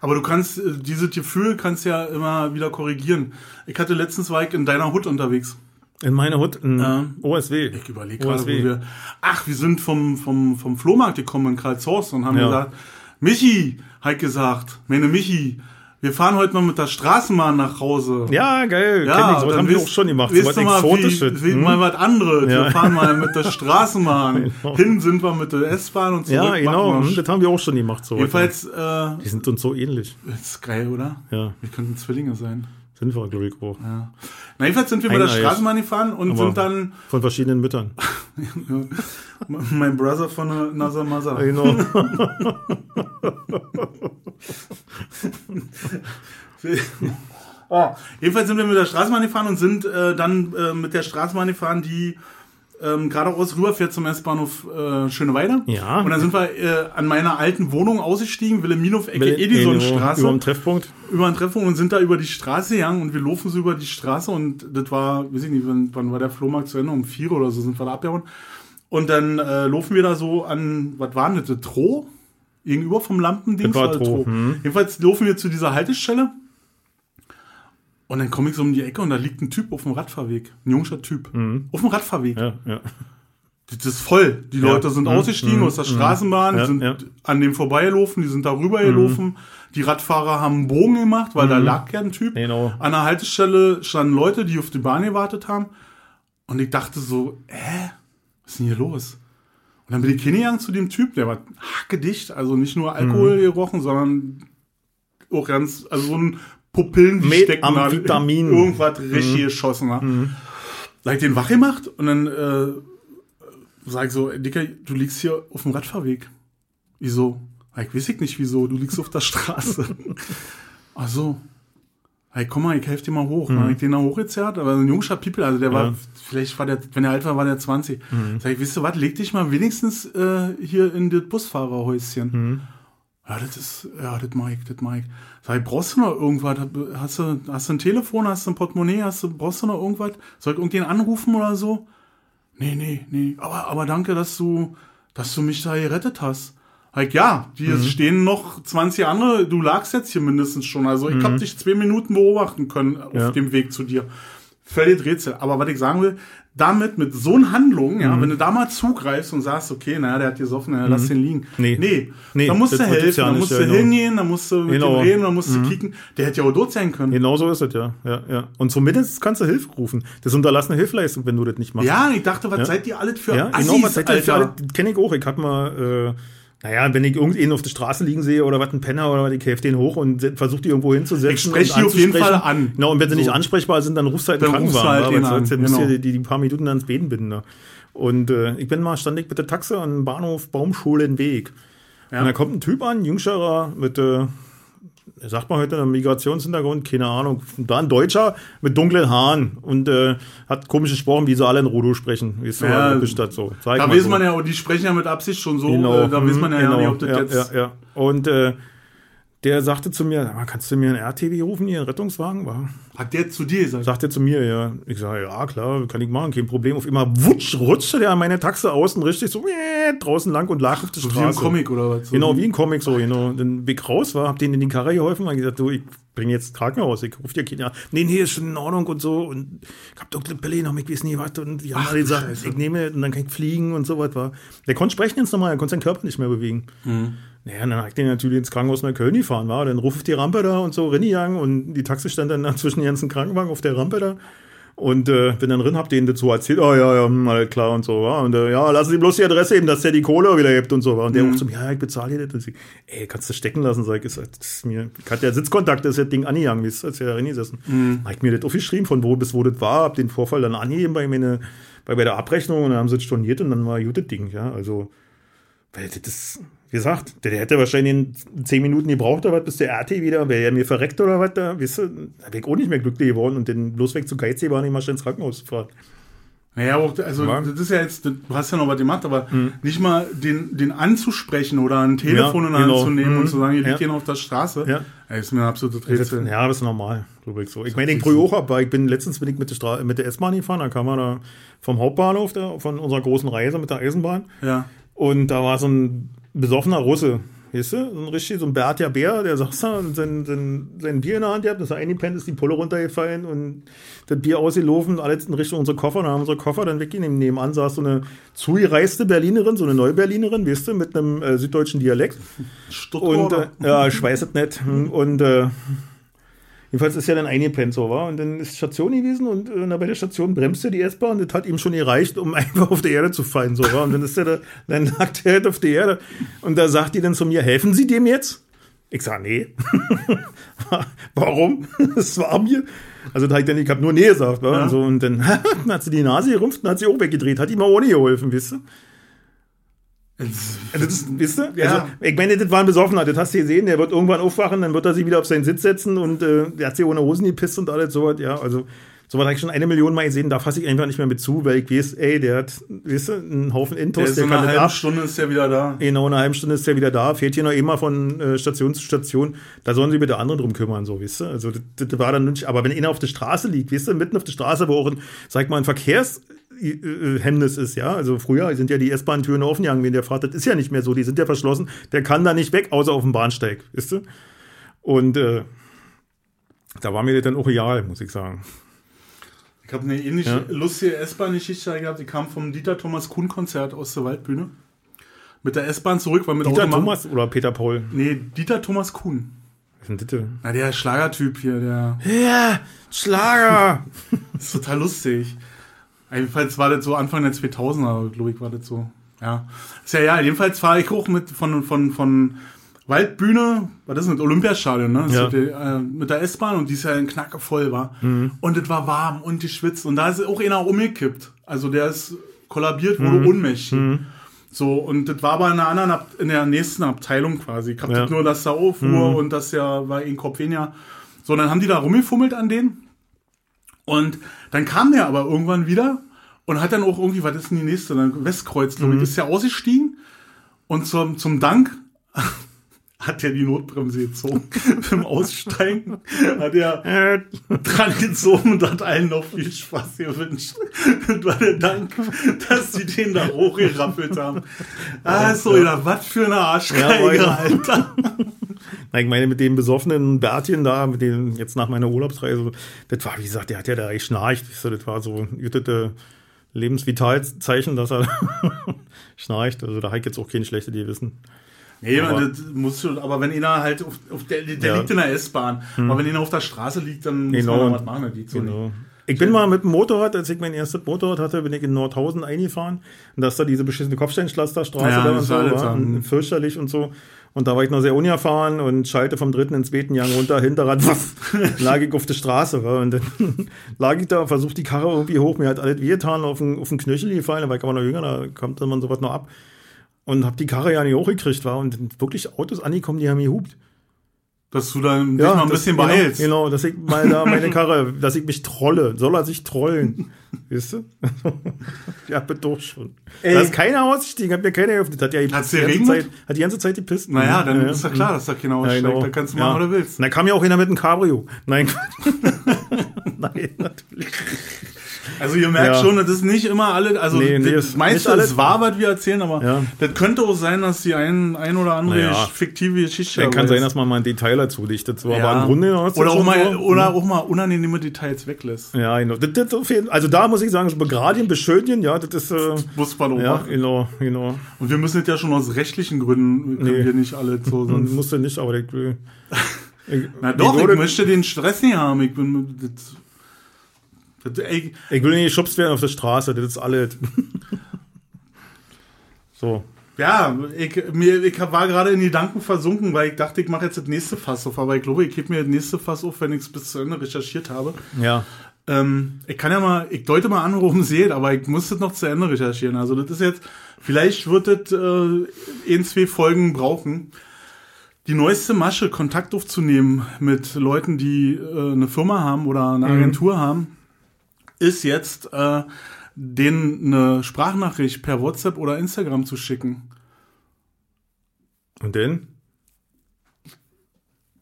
Aber du kannst, äh, dieses Gefühl kannst ja immer wieder korrigieren. Ich hatte letztens war ich in deiner Hut unterwegs. In meiner Hut ein Ja. OSW. Ich überlege gerade, wo wir. Ach, wir sind vom, vom, vom Flohmarkt gekommen in Karlshorst und haben Ja. gesagt, Michi, hat gesagt, meine Michi, wir fahren heute mal mit der Straßenbahn nach Hause. Ja, geil. Ja, Kenn ich, so was dann haben wir auch schon gemacht. So was Exotisches. Wie, hm? Mal was anderes. Ja. Wir fahren mal mit der Straßenbahn. Genau. Hin sind wir mit der S-Bahn und zurück. ja, genau. hm, Das haben wir auch schon gemacht. So. Jedenfalls, äh, Die sind uns so ähnlich. ist geil, oder? Ja, Wir könnten Zwillinge sein. Sind wir, glaube ich, auch. Ja. Na, jedenfalls sind wir mit der Eineich. Straßenbahn gefahren und Aber- sind dann Von verschiedenen Müttern. mein Brother von der Nasa Masa. Genau. Oh. Jedenfalls sind wir mit der Straßenbahn gefahren und sind äh, dann äh, mit der Straßenbahn gefahren, die ähm, geradeaus rüberfährt zum S-Bahnhof äh, Schöneweide. Ja. Und dann sind wir äh, an meiner alten Wohnung ausgestiegen, Wilhelminhof, Ecke Über Edisonstraße, dem Treffpunkt. über einen Treffpunkt und sind da über die Straße gegangen und wir laufen so über die Straße und das war, weiß ich nicht, wann, wann war der Flohmarkt zu Ende? Um vier oder so sind wir da abgehauen. Und dann äh, laufen wir da so an, was war denn das, Troh? Gegenüber vom Lampending? Das war Troh, hm. Jedenfalls laufen wir zu dieser Haltestelle und dann komme ich so um die Ecke und da liegt ein Typ auf dem Radfahrweg. Ein jungscher Typ. Auf dem Radfahrweg. Ja, ja. Das ist voll. Die Ja. Leute sind Mhm. ausgestiegen Mhm. aus der Straßenbahn, Ja, die sind an dem vorbeigelaufen, die sind da rüber gelaufen. Die Radfahrer haben einen Bogen gemacht, weil da lag ja ein Typ. Mhm. Genau. An der Haltestelle standen Leute, die auf die Bahn gewartet haben. Und ich dachte so, hä? Was ist denn hier los? Und dann bin ich hingegangen zu dem Typ, der war hackedicht, also nicht nur Alkohol Mhm. gerochen, sondern auch ganz, also so ein Pupillen wie stecken da Methamphetamin. irgendwas richtig geschossen. hat. Da ich den wach gemacht und dann äh, sag ich so, Dicker, du liegst hier auf dem Radfahrweg. Wieso? Ich weiß ich nicht wieso, du liegst auf der Straße. Ach so. Hey, komm mal, ich helfe dir mal hoch. Dann hab ich den da hochgezerrt, aber ein jungscher People, also der war, Ja. vielleicht war der, wenn er alt war, war der 20. Sag ich, wisst ihr was, leg dich mal wenigstens äh, hier in das Busfahrerhäuschen. Ja, das ist, ja, das ich, das ich. Sag ich, brauchst du noch irgendwas? Hast du, hast du ein Telefon, hast du ein Portemonnaie, hast du, brauchst du noch irgendwas? Soll ich irgendwen anrufen oder so? Nee, nee, nee. Aber, aber danke, dass du, dass du mich da gerettet hast. Halt, ja, hier Mhm. stehen noch 20 andere, du lagst jetzt hier mindestens schon. Also ich hab dich zwei Minuten beobachten können auf Mhm. Ja. dem Weg zu dir. Völlig Rätsel. Aber was ich sagen will, damit, mit so einer Handlung, ja, wenn du da mal zugreifst und sagst, okay, naja, der hat gesoffen, naja, lass den liegen. Mhm. Nee. Nee. Nee, da musst du helfen, ja da musst ja, du genau. hingehen, da musst du mit Genau. reden, da musst du kicken. Der hätte ja auch dort sein können. Genau so ist es, ja. ja, ja. Und zumindest kannst du Hilfe rufen. Das ist unterlassene Hilfeleistung, wenn du das nicht machst. Ja, ich dachte, was Ja. seid ihr alles für Ja, Assis, genau, was seid ihr für alle, kenne ich auch. Ich hab mal, äh, naja, wenn ich irgendwen auf der Straße liegen sehe oder was, ein Penner oder was, ich helfe den hoch und versuche die irgendwo hinzusetzen. Ich sprech und die auf jeden. Fall an. Genau, und wenn sie nicht So. ansprechbar sind, dann rufst du halt einen Krankenwagen. halt den aber an, sonst musst du genau. die, die, paar Minuten ans Beten binden. Ne? Und äh, ich bin mal, stand ich mit der Taxe an Bahnhof Baumschulenweg. Ja. Und da kommt ein Typ an, Jüngscherer, mit, äh, sagt man heute einen Migrationshintergrund, keine Ahnung. Da ein Deutscher mit dunklen Haaren und äh, hat komische Sprachen, wie sie alle in Rodo sprechen. Wie ist so Ja, ja, Stadt so. Sag ich Da weiß so. man ja, und die sprechen ja mit Absicht schon so, Genau. äh, da weiß man ja, genau. nicht, ob das ja, jetzt. Ja, ja. Und äh, der sagte zu mir, "Sag mal, kannst du mir einen RTW rufen, hier, einen Rettungswagen? War, Hat der zu dir gesagt? sagt er zu mir, ja. Ich sage, ja, klar, kann ich machen, kein Problem. Auf immer wutsch, rutschte der an meine Taxe außen richtig so äh, draußen lang und lag auf der so Straße. wie im Comic oder was? So Genau, wie ein Comic so, genau. Dann bin ich raus war, hab denen in die Karre geholfen und gesagt, du, ich bringe jetzt Krankenhaus, ich rufe dir Kinder. Nee, nee, ist schon in Ordnung und so. Und ich hab Dr. Pille noch, ich weiß nie was. Und die haben alle gesagt, ich nehme und dann kann ich fliegen und so was war. Der konnte sprechen jetzt nochmal, er konnte seinen Körper nicht mehr bewegen. Mhm. Naja, dann ich den natürlich ins Krankenhaus nach Köln gefahren, war. Dann ruf ich die Rampe da und so, Rinnigang und die Taxi stand dann zwischen den ganzen Krankenwagen auf der Rampe da. Und äh, bin dann drin, hab denen dazu erzählt, oh ja, ja, alles klar und so, ja. Und äh, ja, lassen Sie bloß die Adresse eben, dass der die Kohle wieder gibt und so. Und der Mhm. ruft zu mir, ja, ich bezahle hier das. Und ich, ey, kannst du stecken lassen, sag ich, ist, das ist mir, ich hatte ja Sitzkontakt, das ist das Ding angegangen, wie ist, als wir da reingesessen. Mhm. Hab ich mir das aufgeschrieben, von wo bis wo das war, hab den Vorfall dann angegeben bei, meine, bei, bei der Abrechnung und dann haben sie es storniert und dann war gut das Ding, ja. Also, weil das ist, wie gesagt, der, hätte wahrscheinlich in zehn Minuten gebraucht oder was, bis der RT wieder, wäre er mir verreckt oder was da, weißt du, da wäre ich auch nicht mehr glücklich geworden und den bloß weg zu geizig war, nicht mal schnell ins Krankenhaus gefahren. Naja, auch, also Ja. das ist ja jetzt, du hast ja noch was gemacht, aber nicht mal den, den anzusprechen oder ein Telefon Ja, in Hand genau. zu nehmen und zu sagen, hier liegt Ja. jemand auf der Straße. Ja. Ey, ist mir ein absolutes Rätsel. ja, das ist normal, glaube ich so. Ich meine, den Brühe auch ab, weil ich bin letztens bin ich mit der, Stra mit der S-Bahn gefahren, da kam man da vom Hauptbahnhof der, von unserer großen Reise mit der Eisenbahn Ja. und da war so ein besoffener Russe. Weißt du, so ein richtig, so ein Bärtiger Bär, der saß da und sein, sein, sein Bier in der Hand gehabt, das er eingepennt, ist die Pulle runtergefallen und das Bier ausgelaufen, alles in Richtung unsere Koffer, dann haben unsere Koffer dann weggenommen. Nebenan saß so eine zugereiste Berlinerin, so eine Neuberlinerin, weißt du, mit einem äh, süddeutschen Dialekt. Und Stuttgart. äh, ja, ich weiß es nicht. Und äh, jedenfalls ist ja dann eingepennt so, war. Und dann ist Station gewesen und äh, bei der Station bremste die S-Bahn und das hat ihm schon gereicht, um einfach auf die Erde zu fallen, so, war. Und dann ist er da, dann lag der halt auf die Erde. Und da sagt die dann zu mir, helfen Sie dem jetzt? Ich sag, nee. Warum? Es war mir. Also da hab ich dann, ich hab nur nee gesagt? Ja. Und, so, und dann, dann hat sie die Nase gerümpft und hat sie auch weggedreht, hat ihm auch ohne geholfen, wisst ihr? Also das, wisst ihr? Ja. Also, ich meine, das war ein Besoffener, das hast du gesehen, der wird irgendwann aufwachen, dann wird er sich wieder auf seinen Sitz setzen und äh, der hat sich ohne Hosen gepisst und alles sowas, ja, also sowas habe ich schon eine Million Mal gesehen, da fasse ich einfach nicht mehr mit zu, weil ich weiß, ey, der hat, weißt du, einen Haufen Der Intos, der, so kann eine halbe. Stunde ist er wieder da. Genau, in einer halben Stunde ist der wieder da, fährt hier noch immer von äh, Station zu Station. Da sollen sie bitte andere drum kümmern, so, weißt du? Also, das, das war dann nicht, aber wenn einer auf der Straße liegt, weißt du, mitten auf der Straße, wo auch ein, sag mal, ein Verkehrshemmnis ist, ja. Also, früher sind ja die S-Bahn-Türen offen gegangen, wenn der fährt, das ist ja nicht mehr so, die sind ja verschlossen. Der kann da nicht weg, außer auf dem Bahnsteig, weißt du? Und, äh, da war mir das dann auch egal, muss ich sagen. Ich habe eine ähnliche Ja. lustige S-Bahn-Geschichte gehabt. Die kam vom Dieter Thomas Kuhn-Konzert aus der Waldbühne. Mit der S-Bahn zurück, weil mit Dieter Automa- Thomas oder Peter Paul? Nee, Dieter Thomas Kuhn. Was ist denn? Na, der Schlagertyp hier, der Ja, Schlager! ist total lustig. Jedenfalls war das so Anfang der 2000er, glaube ich, war das so. Ja. Ist ja, ja, jedenfalls fahre ich hoch mit von, von, von Waldbühne, was ist das, mit Olympiastadion, ne? Das Ja. die, äh, mit der S-Bahn und die ist ja ein Knacke voll, war. Und es war warm und geschwitzt und da ist auch einer umgekippt. Also der ist kollabiert, wurde ohnmächtig. So, und das war aber in einer anderen, Ab in der nächsten Abteilung quasi. Ich hab Ja. das nur, dass da auffuhr und das ja war in Kopf weniger. So, dann haben die da rumgefummelt an denen. Und dann kam der aber irgendwann wieder und hat dann auch irgendwie, was ist denn die nächste? Dann Westkreuz, glaube ich, ist ja ausgestiegen. Und zum, zum Dank hat er die Notbremse gezogen. Beim Aussteigen hat er Äh, dran gezogen und hat allen noch viel Spaß gewünscht. Das war der Dank, dass sie den da hochgerappelt haben. Ah, so, ja, was für eine Arschgeige, Ja, Alter. Ich meine, mit dem besoffenen Bärtchen da, mit dem jetzt nach meiner Urlaubsreise, das war, wie gesagt, der hat ja da echt schnarcht. du, Das war so ein gutes Lebensvitalzeichen, dass er schnarcht. Also da habe ich jetzt auch keine schlechte Gewissen. Nee, Aber- man, das muss schon, aber wenn einer halt auf, auf der, der Ja. liegt in der S-Bahn, aber wenn einer auf der Straße liegt, dann muss Genau. man noch was machen, das geht so nicht. Ich bin mal mit dem Motorrad, als ich mein erstes Motorrad hatte, bin ich in Nordhausen eingefahren. Und da ist da diese beschissene Kopfsteinpflasterstraße Ja, da und so, war und fürchterlich und so. Und da war ich noch sehr unerfahren und schalte vom dritten ins zweiten Jahr runter, Hinterrad, waff, lag ich auf der Straße. War. Und dann lag ich da, versucht die Karre irgendwie hoch, mir hat alles wehgetan, auf den, auf den Knöchel gefallen, da war ich aber noch jünger, da kommt dann man sowas noch ab. Und hab die Karre ja nicht hochgekriegt, war. Und dann wirklich Autos angekommen, die haben gehupt. Dass du dann dich mal ein das- bisschen genau, behältst. Genau, dass ich mal da meine Karre, dass ich mich trolle. Soll er sich trollen? Weißt du? ja, doch schon. Ey. Da ist keiner ausgestiegen, hat mir keiner geöffnet. Hat ja die, Hat's ganze? Zeit, hat die ganze Zeit die Pisten. Naja, dann ja, ist ja klar, dass da keiner Ja, aussteigt. genau. Da kannst du Ja. machen, was du willst. Und dann kam ja auch einer mit einem Cabrio. Nein, Nein, natürlich. Also ihr merkt Ja. schon, das ist nicht immer alle, also Nee, nee, das ist meiste ist wahr, was wir erzählen, aber Ja. das könnte auch sein, dass die ein, ein oder andere Naja. fiktive Geschichte kann sein, dass man mal ein Detail dazu dichtet. So. Ja. Aber im Grunde du oder, auch mal, so, oder auch mal unangenehme Details weglässt. Ja, genau. Das, das auf jeden, also da muss ich sagen, Begradien, Beschönien, ja, das ist, äh, Muss man auch ja, machen. genau, genau. Und wir müssen das ja schon aus rechtlichen Gründen, können Nee. wir nicht alle so, Man sonst. musste nicht, aber ich will. Ich, Na doch, ich, ich möchte den Stress nicht haben. Ich bin, das, ey, ich will nicht geschubst werden auf der Straße, das ist alles. so. ja, ich, mir, ich war gerade in Gedanken versunken, weil ich dachte, ich mache jetzt das nächste Fass auf. Aber ich glaube, ich gebe mir das nächste Fass auf, wenn ich es bis zu Ende recherchiert habe. Ja. Ähm, ich kann ja mal, ich deute mal an, worum es geht, aber ich muss das noch zu Ende recherchieren. Also das ist jetzt, vielleicht wird das äh, in zwei Folgen brauchen. Die neueste Masche, Kontakt aufzunehmen mit Leuten, die äh, eine Firma haben oder eine Agentur haben, ist jetzt, äh, denen eine Sprachnachricht per WhatsApp oder Instagram zu schicken. Und denn?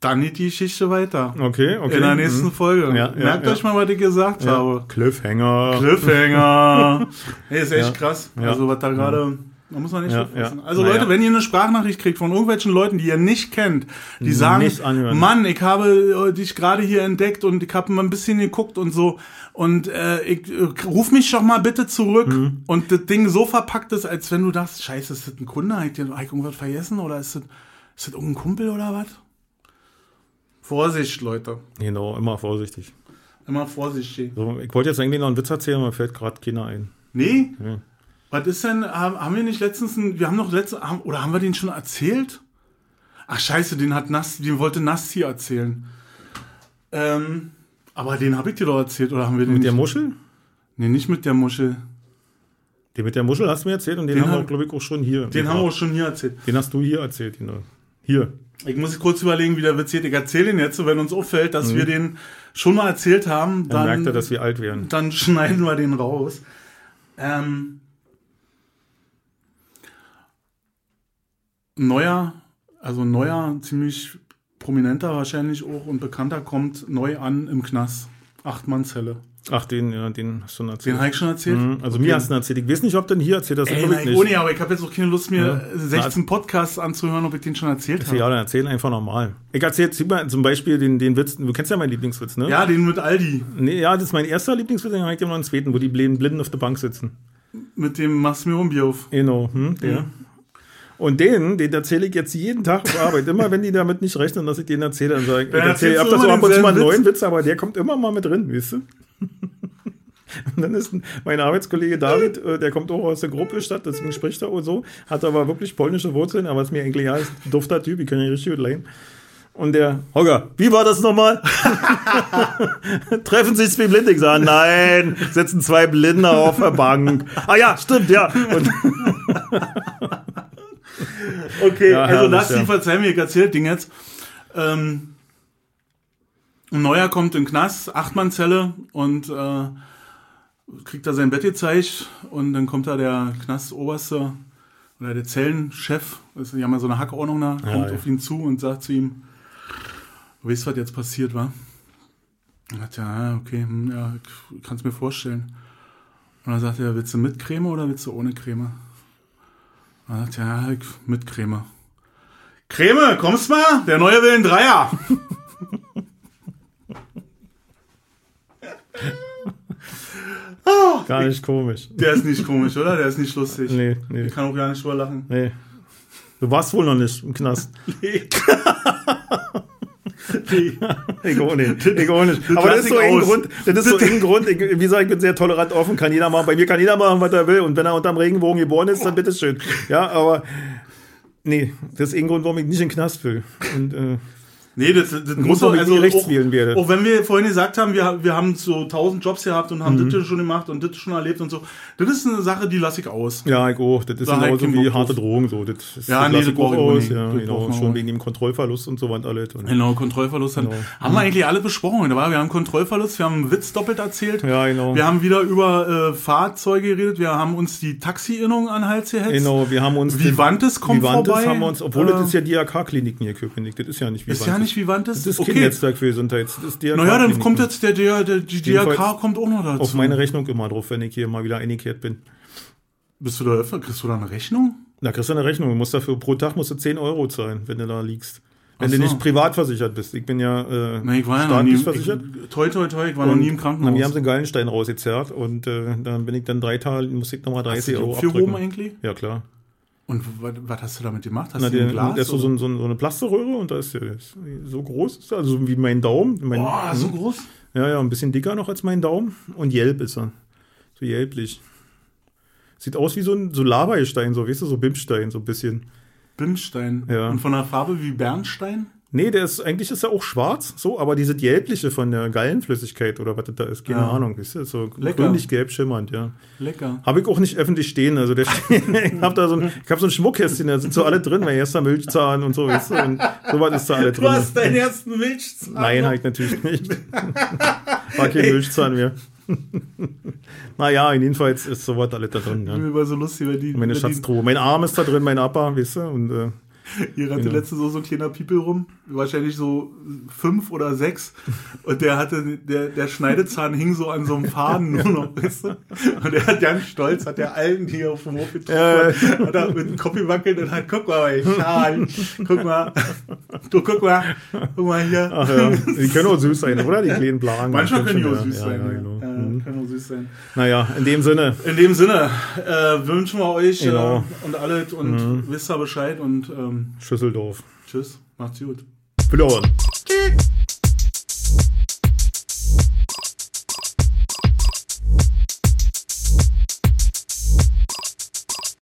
Dann geht die Geschichte weiter. Okay, okay. In der nächsten Mhm. Folge. Ja, ja, Merkt ja. euch mal, was ich gesagt Ja. habe. Cliffhanger. Cliffhanger. hey, ist echt Ja. krass. Ja. Also, was da gerade. Da muss man nicht Ja, ja. Also, Naja. Leute, wenn ihr eine Sprachnachricht kriegt von irgendwelchen Leuten, die ihr nicht kennt, die sagen. Mann, ich habe äh, dich gerade hier entdeckt und ich habe mal ein bisschen geguckt und so und äh, ich äh, ruf mich doch mal bitte zurück Mhm. und das Ding so verpackt ist, als wenn du dachtest, scheiße, ist das ein Kunde? Hat ich irgendwas vergessen oder ist das, ist das irgendein Kumpel oder was? Vorsicht, Leute. Genau, immer vorsichtig. Immer vorsichtig. So, ich wollte jetzt eigentlich noch einen Witz erzählen, aber mir fällt gerade keiner ein. Nee? Ja. Was ist denn, haben wir nicht letztens, einen, wir haben noch letzte, haben, oder haben wir den schon erzählt? Ach scheiße, den hat Nass, den wollte Nasti erzählen. Ähm, aber den habe ich dir doch erzählt, oder haben wir den Mit der nicht? Muschel? Nee, nicht mit der Muschel. Den mit der Muschel hast du mir erzählt und den, Den haben wir, glaube ich, auch schon hier. Den haben wir auch schon hier erzählt. Den hast du hier erzählt, genau. Hier. Ich muss kurz überlegen, wie der Witz geht. Ich erzähle den jetzt, wenn uns auffällt, dass wir den schon mal erzählt haben, Mhm. Dann, dann, merkt er, dass wir alt werden. dann schneiden wir den raus. Ähm, neuer, also neuer, ziemlich prominenter wahrscheinlich auch und bekannter kommt neu an im Knast. Achtmannzelle. Ach, den, ja, den hast du schon erzählt. Den habe ich schon erzählt. Mhm, Also mir hast du ihn erzählt. Ich weiß nicht, ob den hier erzählt hast. Ey, nein, nicht. ohne, aber ich habe jetzt auch keine Lust, mir Ja. 16 Podcasts anzuhören, ob ich den schon erzählt habe. Ja, dann erzähl einfach normal. Ich erzähl zum Beispiel den, den Witz, du kennst ja meinen Lieblingswitz, ne? Ja, den mit Aldi. Nee, ja, das ist mein erster Lieblingswitz, dann habe ich dir noch einen zweiten, wo die Blinden, Blinden auf der Bank sitzen. Mit dem machst du mir um. Genau, hm, der. Und den, den erzähle ich jetzt jeden Tag auf Arbeit. Immer wenn die damit nicht rechnen, dass ich den erzähle, dann sage ich, ich Dann erzähle immer ab und zu mal einen neuen Witz, aber der kommt immer mal mit drin, weißt du? Und dann ist ein- mein Arbeitskollege David, äh, der kommt auch aus der Gruppe Stadt, deswegen spricht er auch so, hat aber wirklich polnische Wurzeln, aber ist mir eigentlich ja, ist ein dufter Typ, ich kann ja richtig gut leiden. Und der, Holger, wie war das nochmal? Treffen sich zwei Blinde? Ich sage, nein, sitzen zwei Blinde auf der Bank. Ah ja, stimmt, ja. Und Okay, Ja, also das ja. die verzeih mir, ich erzähl Ding jetzt. Ähm, ein Neuer kommt in den Knast, Achtmannzelle und äh, kriegt da sein Bett gezeigt und dann kommt da der Knastoberste oder der Zellenchef, die haben ja so eine Hackordnung da, Ja, kommt ja. auf ihn zu und sagt zu ihm, du weißt, was jetzt passiert war? Er sagt, ja, okay, hm, ja, ich kann es mir vorstellen. Und dann sagt er, willst du mit Creme oder willst du ohne Creme? Er sagt, ja, ich- mit Creme. Creme, kommst mal? Der neue will einen Dreier. gar nicht komisch. Der ist nicht komisch, oder? Der ist nicht lustig. Nee, nee, Ich kann auch gar nicht drüber lachen. nee. Du warst wohl noch nicht im Knast. Ich auch nicht. Aber das ist so ein. Grund. Das ist so ein Grund. Ich, wie gesagt, ich bin sehr tolerant offen. Kann jeder machen. Bei mir kann jeder machen, was er will. Und wenn er unterm Regenbogen geboren ist, dann bitteschön. Ja, aber nee, das ist ein Grund, warum ich nicht in den Knast will. Und äh, Nee, das, das muss doch, also rechts auch, wählen werde. auch wenn wir vorhin gesagt haben, wir, wir haben so tausend Jobs gehabt und haben Mhm. das schon gemacht und das schon erlebt und so. Das ist eine Sache, die lasse ich aus. Ja, ich auch. Das ist Da genauso wie harte. Drogen. So. Das, das Ja, das nee, lasse das ich auch aus. Ja, genau. Schon wegen dem Kontrollverlust und so was alles. Und Genau, Kontrollverlust. Genau. haben wir eigentlich alle besprochen. Wir haben Kontrollverlust, wir haben einen Witz doppelt erzählt. Ja, genau. Wir haben wieder über äh, Fahrzeuge geredet. Wir haben uns die Taxi-Innung an den Hals gehetzt. Genau, wir haben uns. Vivantes kommt Vivantes vorbei. haben wir uns, obwohl Äh, das ist ja DRK-Kliniken hier, Köpenick. Das ist ja nicht Vivantes. Ist ja nicht Vivantes. Das ist kein Netzwerk für Gesundheit. Das ist DRK Naja, dann kommt jetzt der, der, der die Jedenfalls DRK kommt auch noch dazu. auf meine Rechnung immer drauf, wenn ich hier mal wieder eingekehrt bin. Bist du da öfter? Kriegst du da eine Rechnung? Da kriegst du eine Rechnung. Du musst dafür pro Tag musst du 10 Euro zahlen, wenn du da liegst. Wenn Ach du so. nicht privat versichert bist. Ich bin ja äh, Nee, ich war ja noch nie. versichert. Ich, toi, toi, toi, ich war noch nie im Und Krankenhaus. Mir haben sie einen Gallenstein rausgezerrt und äh, dann bin ich dann drei Tage, musste ich nochmal Hast 30 du die Euro abdrücken. eigentlich? Ja, klar. Und was, hast du damit gemacht? Hast Na, du der, ein Glas? der ist so, so, so, eine Plasterröhre und da ist der ist so groß, ist also wie mein Daumen. Mein, Boah, so groß? Ja, ja, ein bisschen dicker noch als mein Daumen und gelb ist er. So gelblich. Sieht aus wie so ein so Lavagestein, so, weißt du, so Bimstein, so ein bisschen. Bimstein. Ja. Und von der Farbe wie Bernstein? Nee, der ist, eigentlich ist er auch schwarz, so, aber diese gelbliche von der Gallenflüssigkeit oder was das da ist, keine Ja. Ahnung, weißt du, so grünlich-gelb schimmernd, ja. Lecker. Habe ich auch nicht öffentlich stehen. Also der ich habe da so ein, ich hab so ein Schmuckkästchen, da sind so alle drin, mein erster Milchzahn und so, weißt du, und sowas ist da alle drin. deinen ersten Milchzahn. Nein, halt natürlich nicht. War kein Milchzahn mehr. naja, jedenfalls ist sowas alles da drin. Ja. Mir war so lustig, weil die. Meine Schatztruhe. Mein Arm ist da drin, mein Appa, weißt du, und äh, Hier rannte Ja. letztens so, so ein kleiner Piepel rum, wahrscheinlich so fünf oder sechs. Und der hatte, der, der Schneidezahn hing so an so einem Faden nur noch, weißt du? Und er hat ganz stolz, hat der alten hier auf dem Hof getroffen, hat er mit dem Kopf gewackelt und hat, guck mal, mein Schal, guck mal, du guck mal, guck mal hier. ach ja, die können auch süß sein, oder? Die kleinen Blagen. Manchmal können die auch süß ja, sein. Ja, genau. ja, Mhm. können auch süß sein. Naja, in dem Sinne. In dem Sinne äh, wünschen wir euch Genau. äh, und alles und wisst ihr Bescheid und ähm, Schüsseldorf. tschüss, macht's gut. Verloren. Tschüss.